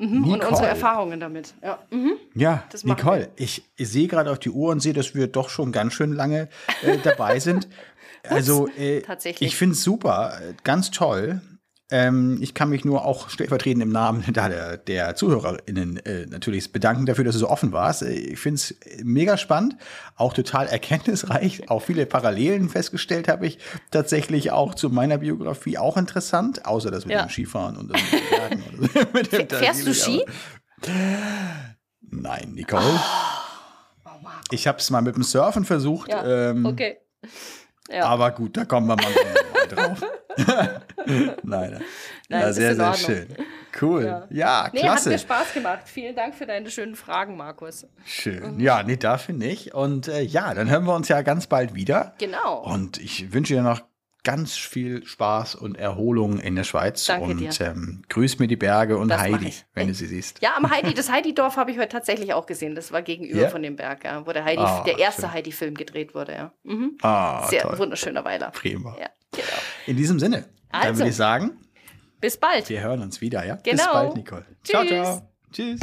Mhm, und unsere Erfahrungen damit. Ja, mhm.
ja Nicole, ich, ich sehe gerade auf die Uhr und sehe, dass wir doch schon ganz schön lange äh, dabei sind. *laughs* Also äh, ich finde es super, ganz toll. Ähm, ich kann mich nur auch stellvertretend im Namen *laughs* der, der ZuhörerInnen äh, natürlich bedanken dafür, dass du so offen warst. Äh, ich finde es mega spannend, auch total *laughs* erkenntnisreich. Auch viele Parallelen festgestellt habe ich tatsächlich auch zu meiner Biografie auch interessant, außer das mit ja. dem Skifahren und das mit.
So. *laughs* mit dem Fährst du Ski?
Nein, Nicole. Oh. Oh, ich habe es mal mit dem Surfen versucht.
Ja, ähm, okay.
Ja. Aber gut, da kommen wir mal drauf. *laughs* Nein, ja, sehr, sehr schön. Cool. Ja, ja nee, klasse.
Hat mir Spaß gemacht. Vielen Dank für deine schönen Fragen, Markus.
Schön. Mhm. Ja, nee, dafür nicht. Und äh, ja, dann hören wir uns ja ganz bald wieder.
Genau.
Und ich wünsche dir noch ganz viel Spaß und Erholung in der Schweiz.
Danke
und
dir.
Ähm, grüß mir die Berge und das Heidi, wenn du sie siehst.
Ja, am Heidi, *laughs* das Heidi-Dorf habe ich heute tatsächlich auch gesehen. Das war gegenüber yeah? von dem Berg, ja, wo der Heidi, ah, der erste Heidi-Film gedreht wurde, ja. Mhm. Ah, Sehr toll. wunderschöner Weiler.
Prima. Ja, genau. In diesem Sinne, also, dann würde ich sagen,
bis bald.
Wir hören uns wieder, ja?
Genau.
Bis bald, Nicole. Tschüss. Ciao, ciao. Tschüss.